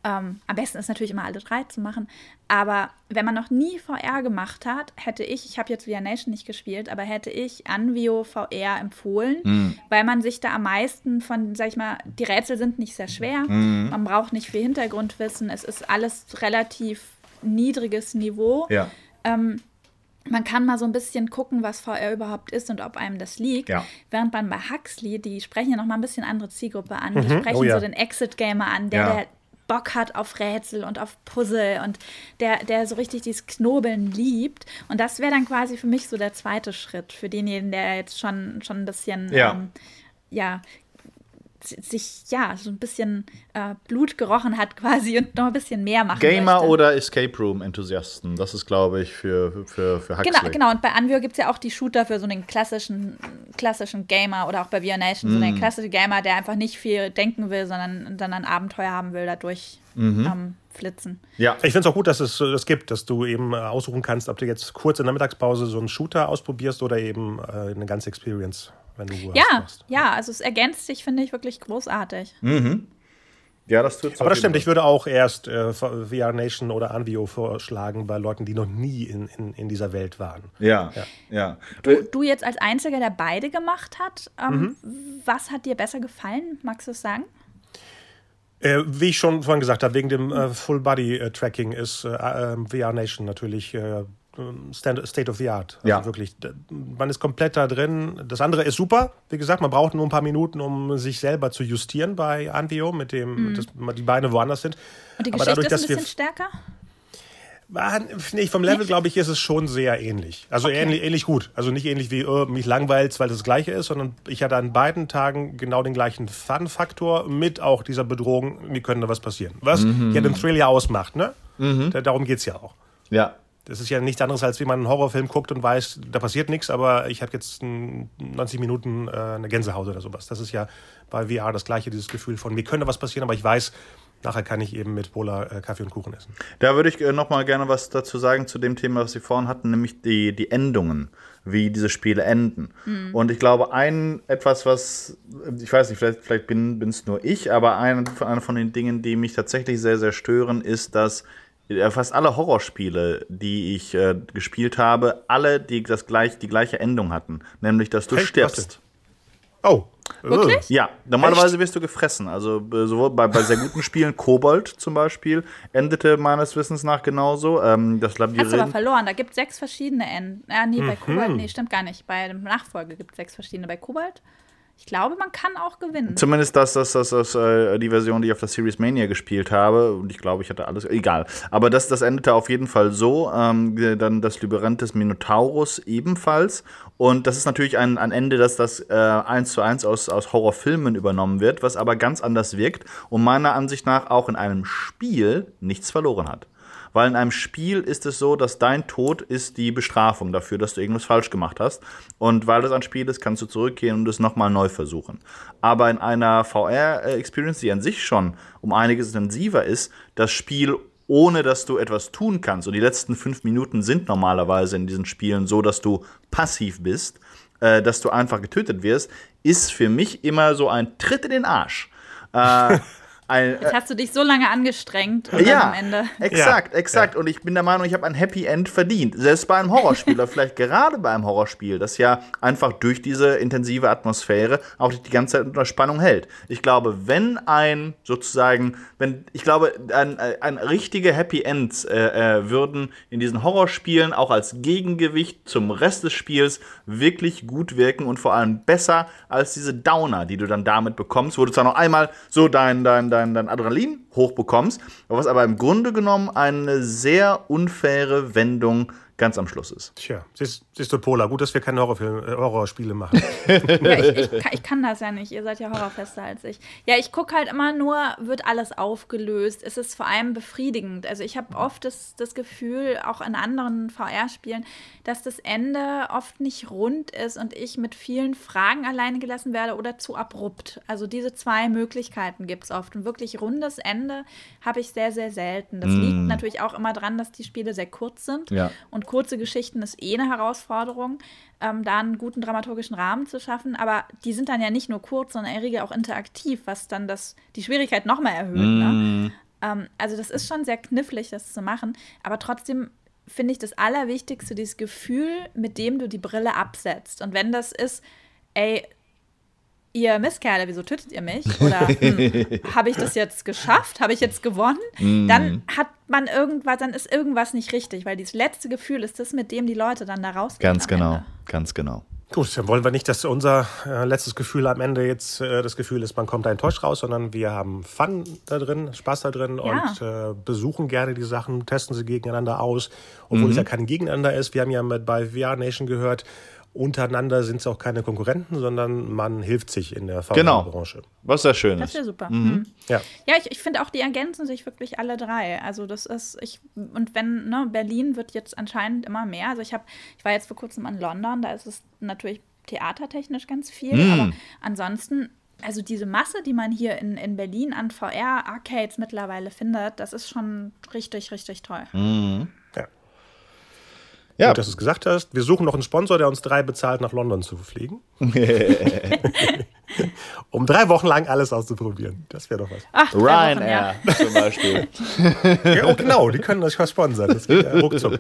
[SPEAKER 3] Ähm, am besten ist natürlich immer alle drei zu machen. Aber wenn man noch nie VR gemacht hat, hätte ich, ich habe jetzt VR Nation nicht gespielt, aber hätte ich Anvio VR empfohlen, mm. weil man sich da am meisten von, sag ich mal, die Rätsel sind nicht sehr schwer. Mm. Man braucht nicht viel Hintergrundwissen. Es ist alles relativ niedriges Niveau.
[SPEAKER 2] Ja.
[SPEAKER 3] Ähm, man kann mal so ein bisschen gucken, was VR überhaupt ist und ob einem das liegt. Ja. Während man bei Huxley, die sprechen ja noch mal ein bisschen andere Zielgruppe an. Die mhm. sprechen oh, ja. so den Exit-Gamer an, der, ja. der Bock hat auf Rätsel und auf Puzzle und der, der so richtig dieses Knobeln liebt. Und das wäre dann quasi für mich so der zweite Schritt für denjenigen, der jetzt schon, schon ein bisschen ja. Ähm, ja, sich ja so ein bisschen äh, Blut gerochen hat quasi und noch ein bisschen mehr machen
[SPEAKER 2] Gamer
[SPEAKER 3] möchte.
[SPEAKER 2] oder Escape Room Enthusiasten, das ist glaube ich für für für
[SPEAKER 3] Huxley. Genau, genau und bei Anvio gibt es ja auch die Shooter für so einen klassischen klassischen Gamer oder auch bei VR Nation mm. so einen klassischen Gamer, der einfach nicht viel denken will, sondern dann ein Abenteuer haben will dadurch. Mhm. Ähm, flitzen.
[SPEAKER 1] Ja, ich finde es auch gut, dass es das gibt, dass du eben aussuchen kannst, ob du jetzt kurz in der Mittagspause so einen Shooter ausprobierst oder eben äh, eine ganze Experience wenn du
[SPEAKER 3] ja, machst. Ja, also es ergänzt sich, finde ich, wirklich großartig.
[SPEAKER 2] Mhm. Ja, das tut
[SPEAKER 1] Aber das stimmt, ich würde auch erst äh, VR Nation oder Anvio vorschlagen bei Leuten, die noch nie in, in, in dieser Welt waren.
[SPEAKER 2] Ja, ja. ja.
[SPEAKER 3] Du, du, jetzt als Einziger, der beide gemacht hat, ähm, mhm. was hat dir besser gefallen? Magst du es sagen?
[SPEAKER 1] Äh, wie ich schon vorhin gesagt habe, wegen dem äh, Full-Body-Tracking ist äh, äh VR Nation natürlich äh, ähm, State of the Art. Also
[SPEAKER 2] ja.
[SPEAKER 1] wirklich, man ist komplett da drin. Das andere ist super. Wie gesagt, man braucht nur ein paar Minuten, um sich selber zu justieren bei Anvio, mit dem, mhm. dass die Beine woanders sind.
[SPEAKER 3] Und die Geschichte Aber dadurch, ist ein bisschen stärker?
[SPEAKER 1] Nee, vom Level, glaube ich, ist es schon sehr ähnlich. Also okay. ähnlich, ähnlich gut. Also nicht ähnlich wie oh, mich langweilt, weil das das gleiche ist, sondern ich hatte an beiden Tagen genau den gleichen Fun-Faktor mit auch dieser Bedrohung, mir könnte was passieren. Was mhm. ja den Thrill ja ausmacht, ne? Mhm. Darum geht es ja auch.
[SPEAKER 2] Ja,
[SPEAKER 1] das ist ja nichts anderes, als wie man einen Horrorfilm guckt und weiß, da passiert nichts, aber ich habe jetzt 90 Minuten äh, eine Gänsehaut oder sowas. Das ist ja bei VR das gleiche, dieses Gefühl von, mir könnte was passieren, aber ich weiß, nachher kann ich eben mit Bola äh, Kaffee und Kuchen essen.
[SPEAKER 2] Da würde ich äh, noch mal gerne was dazu sagen zu dem Thema, was Sie vorhin hatten, nämlich die, die Endungen, wie diese Spiele enden. Mhm. Und ich glaube, ein etwas, was, ich weiß nicht, vielleicht, vielleicht bin es nur ich, aber ein, eine von den Dingen, die mich tatsächlich sehr, sehr stören, ist, dass fast alle Horrorspiele, die ich äh, gespielt habe, alle die, das gleich, die gleiche Endung hatten. Nämlich, dass du hey, stirbst.
[SPEAKER 1] Oh.
[SPEAKER 3] Wirklich?
[SPEAKER 2] Ja, normalerweise wirst du gefressen. Also äh, sowohl bei, bei sehr guten Spielen, Kobold zum Beispiel, endete meines Wissens nach genauso. Ähm, das
[SPEAKER 3] Hast du aber
[SPEAKER 2] Labyrinth.
[SPEAKER 3] verloren. Da gibt es sechs verschiedene Enden. Ah, nee, bei Kobalt, nee, stimmt gar nicht. Bei dem Nachfolger gibt es sechs verschiedene. Bei Kobalt, ich glaube, man kann auch gewinnen.
[SPEAKER 2] Zumindest das, das, das, das äh, die Version, die ich auf der Series Mania gespielt habe. Und ich glaube, ich hatte alles. Egal. Aber das, das endete auf jeden Fall so. Ähm, dann das Labyrinth des Minotaurus ebenfalls. Und das ist natürlich ein, ein Ende, dass das äh, eins zu eins aus, aus Horrorfilmen übernommen wird, was aber ganz anders wirkt und meiner Ansicht nach auch in einem Spiel nichts verloren hat. Weil in einem Spiel ist es so, dass dein Tod ist die Bestrafung dafür, dass du irgendwas falsch gemacht hast. Und weil das ein Spiel ist, kannst du zurückgehen und es nochmal neu versuchen. Aber in einer VR-Experience, die an sich schon um einiges intensiver ist, das Spiel ohne dass du etwas tun kannst. Und die letzten fünf Minuten sind normalerweise in diesen Spielen so, dass du passiv bist, äh, dass du einfach getötet wirst, ist für mich immer so ein Tritt in den Arsch. Äh, ein,
[SPEAKER 3] Jetzt hast du dich so lange angestrengt und
[SPEAKER 2] ja,
[SPEAKER 3] am Ende.
[SPEAKER 2] exakt,
[SPEAKER 1] Ja,
[SPEAKER 2] exakt. Und ich bin der Meinung, ich habe ein Happy End verdient. Selbst bei einem Horrorspiel, oder vielleicht gerade bei einem Horrorspiel, das ja einfach durch diese intensive Atmosphäre auch die ganze Zeit unter Spannung hält. Ich glaube, wenn ein sozusagen, wenn, ich glaube, ein, ein richtige Happy Ends äh, äh, würden in diesen Horrorspielen auch als Gegengewicht zum Rest des Spiels wirklich gut wirken und vor allem besser als diese Downer, die du dann damit bekommst, wo du zwar noch einmal so dein, dein, dein, dein Adrenalin hochbekommst, was aber im Grunde genommen eine sehr unfaire Wendung ganz am Schluss ist.
[SPEAKER 1] Tja, siehst, siehst du, Pola, gut, dass wir keine Horrorfilme, äh, Horrorspiele machen.
[SPEAKER 3] Ja, ich, ich, kann, ich kann das ja nicht. Ihr seid ja horrorfester als ich. Ja, ich gucke halt immer nur, wird alles aufgelöst. Es ist vor allem befriedigend. Also ich habe oft das, das Gefühl, auch in anderen VR-Spielen, dass das Ende oft nicht rund ist und ich mit vielen Fragen alleine gelassen werde oder zu abrupt. Also diese zwei Möglichkeiten gibt es oft. Ein wirklich rundes Ende habe ich sehr, sehr selten. Das liegt natürlich auch immer daran, dass die Spiele sehr kurz sind.
[SPEAKER 2] Ja.
[SPEAKER 3] Und kurze Geschichten ist eh eine Herausforderung, ähm, da einen guten dramaturgischen Rahmen zu schaffen. Aber die sind dann ja nicht nur kurz, sondern in der Regel auch interaktiv, was dann das, die Schwierigkeit nochmal erhöht. Ne? Ähm, also das ist schon sehr knifflig, das zu machen. Aber trotzdem finde ich das Allerwichtigste, dieses Gefühl, mit dem du die Brille absetzt. Und wenn das ist, ey, ihr Mistkerle, wieso tötet ihr mich? Oder hm, habe ich das jetzt geschafft? Habe ich jetzt gewonnen? Dann hat man irgendwas, dann ist irgendwas nicht richtig, weil dieses letzte Gefühl ist das, mit dem die Leute dann da rausgehen.
[SPEAKER 2] Ganz genau,
[SPEAKER 3] Ende.
[SPEAKER 2] ganz genau.
[SPEAKER 1] Gut, dann wollen wir nicht, dass unser äh, letztes Gefühl am Ende jetzt äh, das Gefühl ist, man kommt da enttäuscht raus, sondern wir haben Fun da drin, Spaß da drin
[SPEAKER 3] Ja.
[SPEAKER 1] und äh, besuchen gerne die Sachen, testen sie gegeneinander aus, obwohl es ja kein Gegeneinander ist. Wir haben ja mit bei VR Nation gehört, untereinander sind es auch keine Konkurrenten, sondern man hilft sich in der
[SPEAKER 2] Genau.
[SPEAKER 1] VR-Branche.
[SPEAKER 2] Was sehr schön
[SPEAKER 3] Das
[SPEAKER 2] ist.
[SPEAKER 3] wäre super. Mhm.
[SPEAKER 1] Ja.
[SPEAKER 3] Ja, ich, ich finde auch, die ergänzen sich wirklich alle drei. Also das ist, ich, und wenn, ne, Berlin wird jetzt anscheinend immer mehr. Also ich habe, ich war jetzt vor kurzem in London, da ist es natürlich theatertechnisch ganz viel,
[SPEAKER 2] Mm.
[SPEAKER 3] aber ansonsten, also diese Masse, die man hier in, in Berlin an VR-Arcades mittlerweile findet, das ist schon richtig, richtig toll.
[SPEAKER 2] Mhm.
[SPEAKER 1] Ja. Gut, dass du es gesagt hast. Wir suchen noch einen Sponsor, der uns drei bezahlt, nach London zu fliegen. um drei Wochen lang alles auszuprobieren. Das wäre doch was.
[SPEAKER 3] Ach,
[SPEAKER 2] Ryanair
[SPEAKER 3] ja.
[SPEAKER 2] zum Beispiel.
[SPEAKER 1] Ja, oh, genau, die können das sponsern. Das geht ja ruckzuck.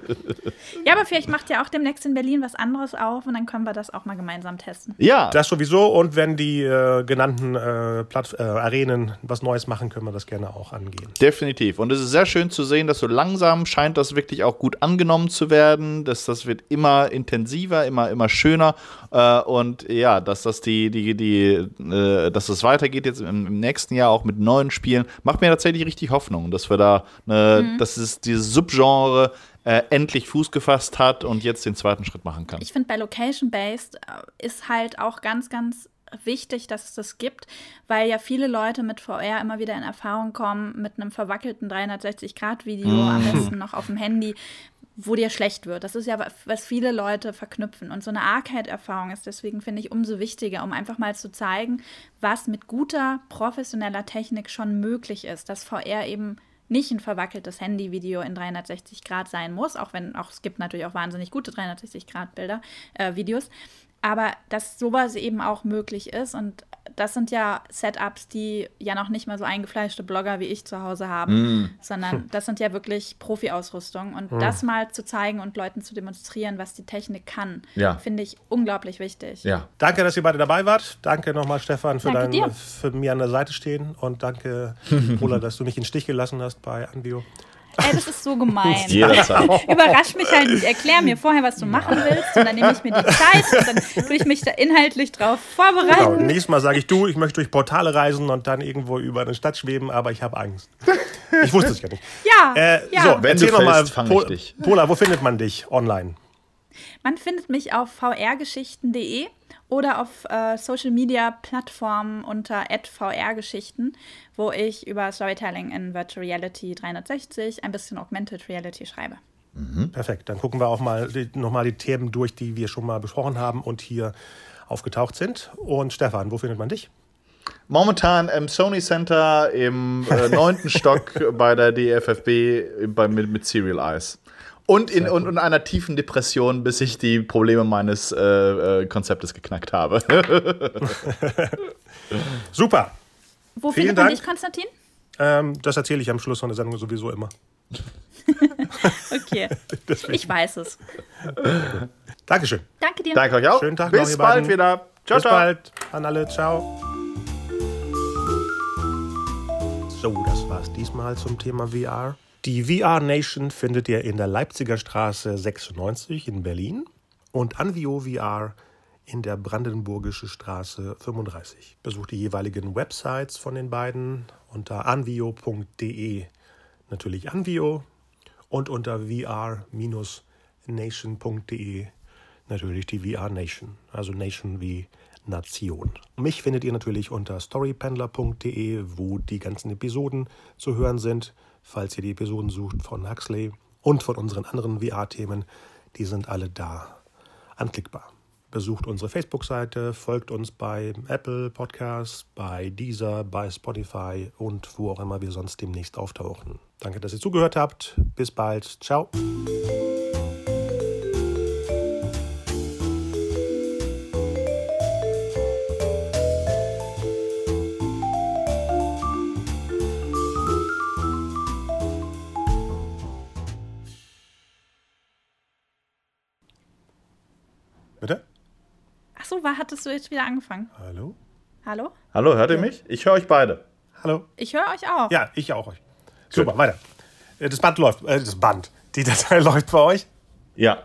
[SPEAKER 3] ja, aber vielleicht macht ja auch demnächst in Berlin was anderes auf und dann können wir das auch mal gemeinsam testen.
[SPEAKER 2] Ja,
[SPEAKER 1] Das sowieso. Und wenn die äh, genannten äh, Platt, äh, Arenen was Neues machen, können wir das gerne auch angehen.
[SPEAKER 2] definitiv. Und es ist sehr schön zu sehen, dass so langsam scheint das wirklich auch gut angenommen zu werden. Dass das wird immer intensiver, immer, immer schöner. Äh, und ja, dass das die, die, die, äh, dass das weitergeht jetzt im, im nächsten Jahr auch mit neuen Spielen, macht mir tatsächlich richtig Hoffnung, dass wir da, äh, dass es dieses Subgenre äh, endlich Fuß gefasst hat und jetzt den zweiten Schritt machen kann.
[SPEAKER 3] Ich finde, bei Location-Based äh, ist halt auch ganz, ganz wichtig, dass es das gibt, weil ja viele Leute mit VR immer wieder in Erfahrung kommen mit einem verwackelten 360-Grad-Video, am besten noch auf dem Handy, wo dir schlecht wird. Das ist ja, was viele Leute verknüpfen. Und so eine Arcade-Erfahrung ist deswegen, finde ich, umso wichtiger, um einfach mal zu zeigen, was mit guter, professioneller Technik schon möglich ist, dass VR eben nicht ein verwackeltes Handyvideo in 360 Grad sein muss, auch wenn auch es gibt natürlich auch wahnsinnig gute 360 Grad Bilder, äh, Videos. Aber dass sowas eben auch möglich ist und das sind ja Setups, die ja noch nicht mal so eingefleischte Blogger wie ich zu Hause haben, mm. sondern das sind ja wirklich Profi-Ausrüstung. Und mm. das mal zu zeigen und Leuten zu demonstrieren, was die Technik kann, ja. finde ich unglaublich wichtig.
[SPEAKER 1] Ja. Danke, dass ihr beide dabei wart. Danke nochmal, Stefan, für, dein, für mir an der Seite stehen. Und danke, Pola, dass du mich in den Stich gelassen hast bei Anvio.
[SPEAKER 3] Ey, das ist so gemein. Jederzeit. Überrasch mich halt nicht. Erklär mir vorher, was du machen willst. Und dann nehme ich mir die Zeit und dann tue ich mich da inhaltlich drauf vorbereiten. Genau.
[SPEAKER 1] Nächstes Mal sage ich, du, ich möchte durch Portale reisen und dann irgendwo über eine Stadt schweben, aber ich habe Angst. Ich wusste es ja nicht.
[SPEAKER 3] Ja, äh, ja.
[SPEAKER 1] So, Wenn erzähl nochmal, po Pola, wo findet man dich online?
[SPEAKER 3] Man findet mich auf vrgeschichten.de oder auf äh, Social Media Plattformen unter @vrgeschichten, wo ich über Storytelling in Virtual Reality 360 ein bisschen Augmented Reality schreibe.
[SPEAKER 1] Mhm. Perfekt, dann gucken wir auch mal nochmal die Themen durch, die wir schon mal besprochen haben und hier aufgetaucht sind. Und Stefan, wo findet man dich?
[SPEAKER 2] Momentan im Sony Center im äh, neunten äh, Stock bei der DFFB bei, mit, mit Serial Eyes. Und in, und in einer tiefen Depression, bis ich die Probleme meines äh, äh, Konzeptes geknackt habe.
[SPEAKER 1] Super.
[SPEAKER 3] Wo Vielen findet man Dank. dich, Konstantin?
[SPEAKER 1] Ähm, das erzähle ich am Schluss von der Sendung sowieso immer.
[SPEAKER 3] okay. ich weiß es.
[SPEAKER 1] Dankeschön.
[SPEAKER 3] Danke dir.
[SPEAKER 2] Danke euch auch.
[SPEAKER 1] Schönen Tag
[SPEAKER 2] Bis
[SPEAKER 1] noch,
[SPEAKER 2] bald wieder.
[SPEAKER 1] Ciao, Bis ciao. bald an alle. Ciao. So, das war's diesmal zum Thema VR. Die VR Nation findet ihr in der Leipziger Straße 96 in Berlin und Anvio VR in der Brandenburgische Straße 35. Besucht die jeweiligen Websites von den beiden unter anvio.de, natürlich Anvio und unter vr-nation.de natürlich die VR Nation, also Nation wie Nation. Mich findet ihr natürlich unter storypendler.de, wo die ganzen Episoden zu hören sind falls ihr die Episoden sucht von Huxley und von unseren anderen VR-Themen. Die sind alle da anklickbar. Besucht unsere Facebook-Seite, folgt uns bei Apple Podcasts, bei Deezer, bei Spotify und wo auch immer wir sonst demnächst auftauchen. Danke, dass ihr zugehört habt. Bis bald. Ciao.
[SPEAKER 3] War, hattest du jetzt wieder angefangen?
[SPEAKER 1] Hallo?
[SPEAKER 3] Hallo?
[SPEAKER 2] Hallo, hört ihr mich? Ich höre euch beide.
[SPEAKER 1] Hallo?
[SPEAKER 3] Ich höre euch auch.
[SPEAKER 1] Ja, ich auch euch. Super, weiter. Äh, das Band läuft. Äh, das Band. Die Datei läuft bei euch?
[SPEAKER 2] Ja.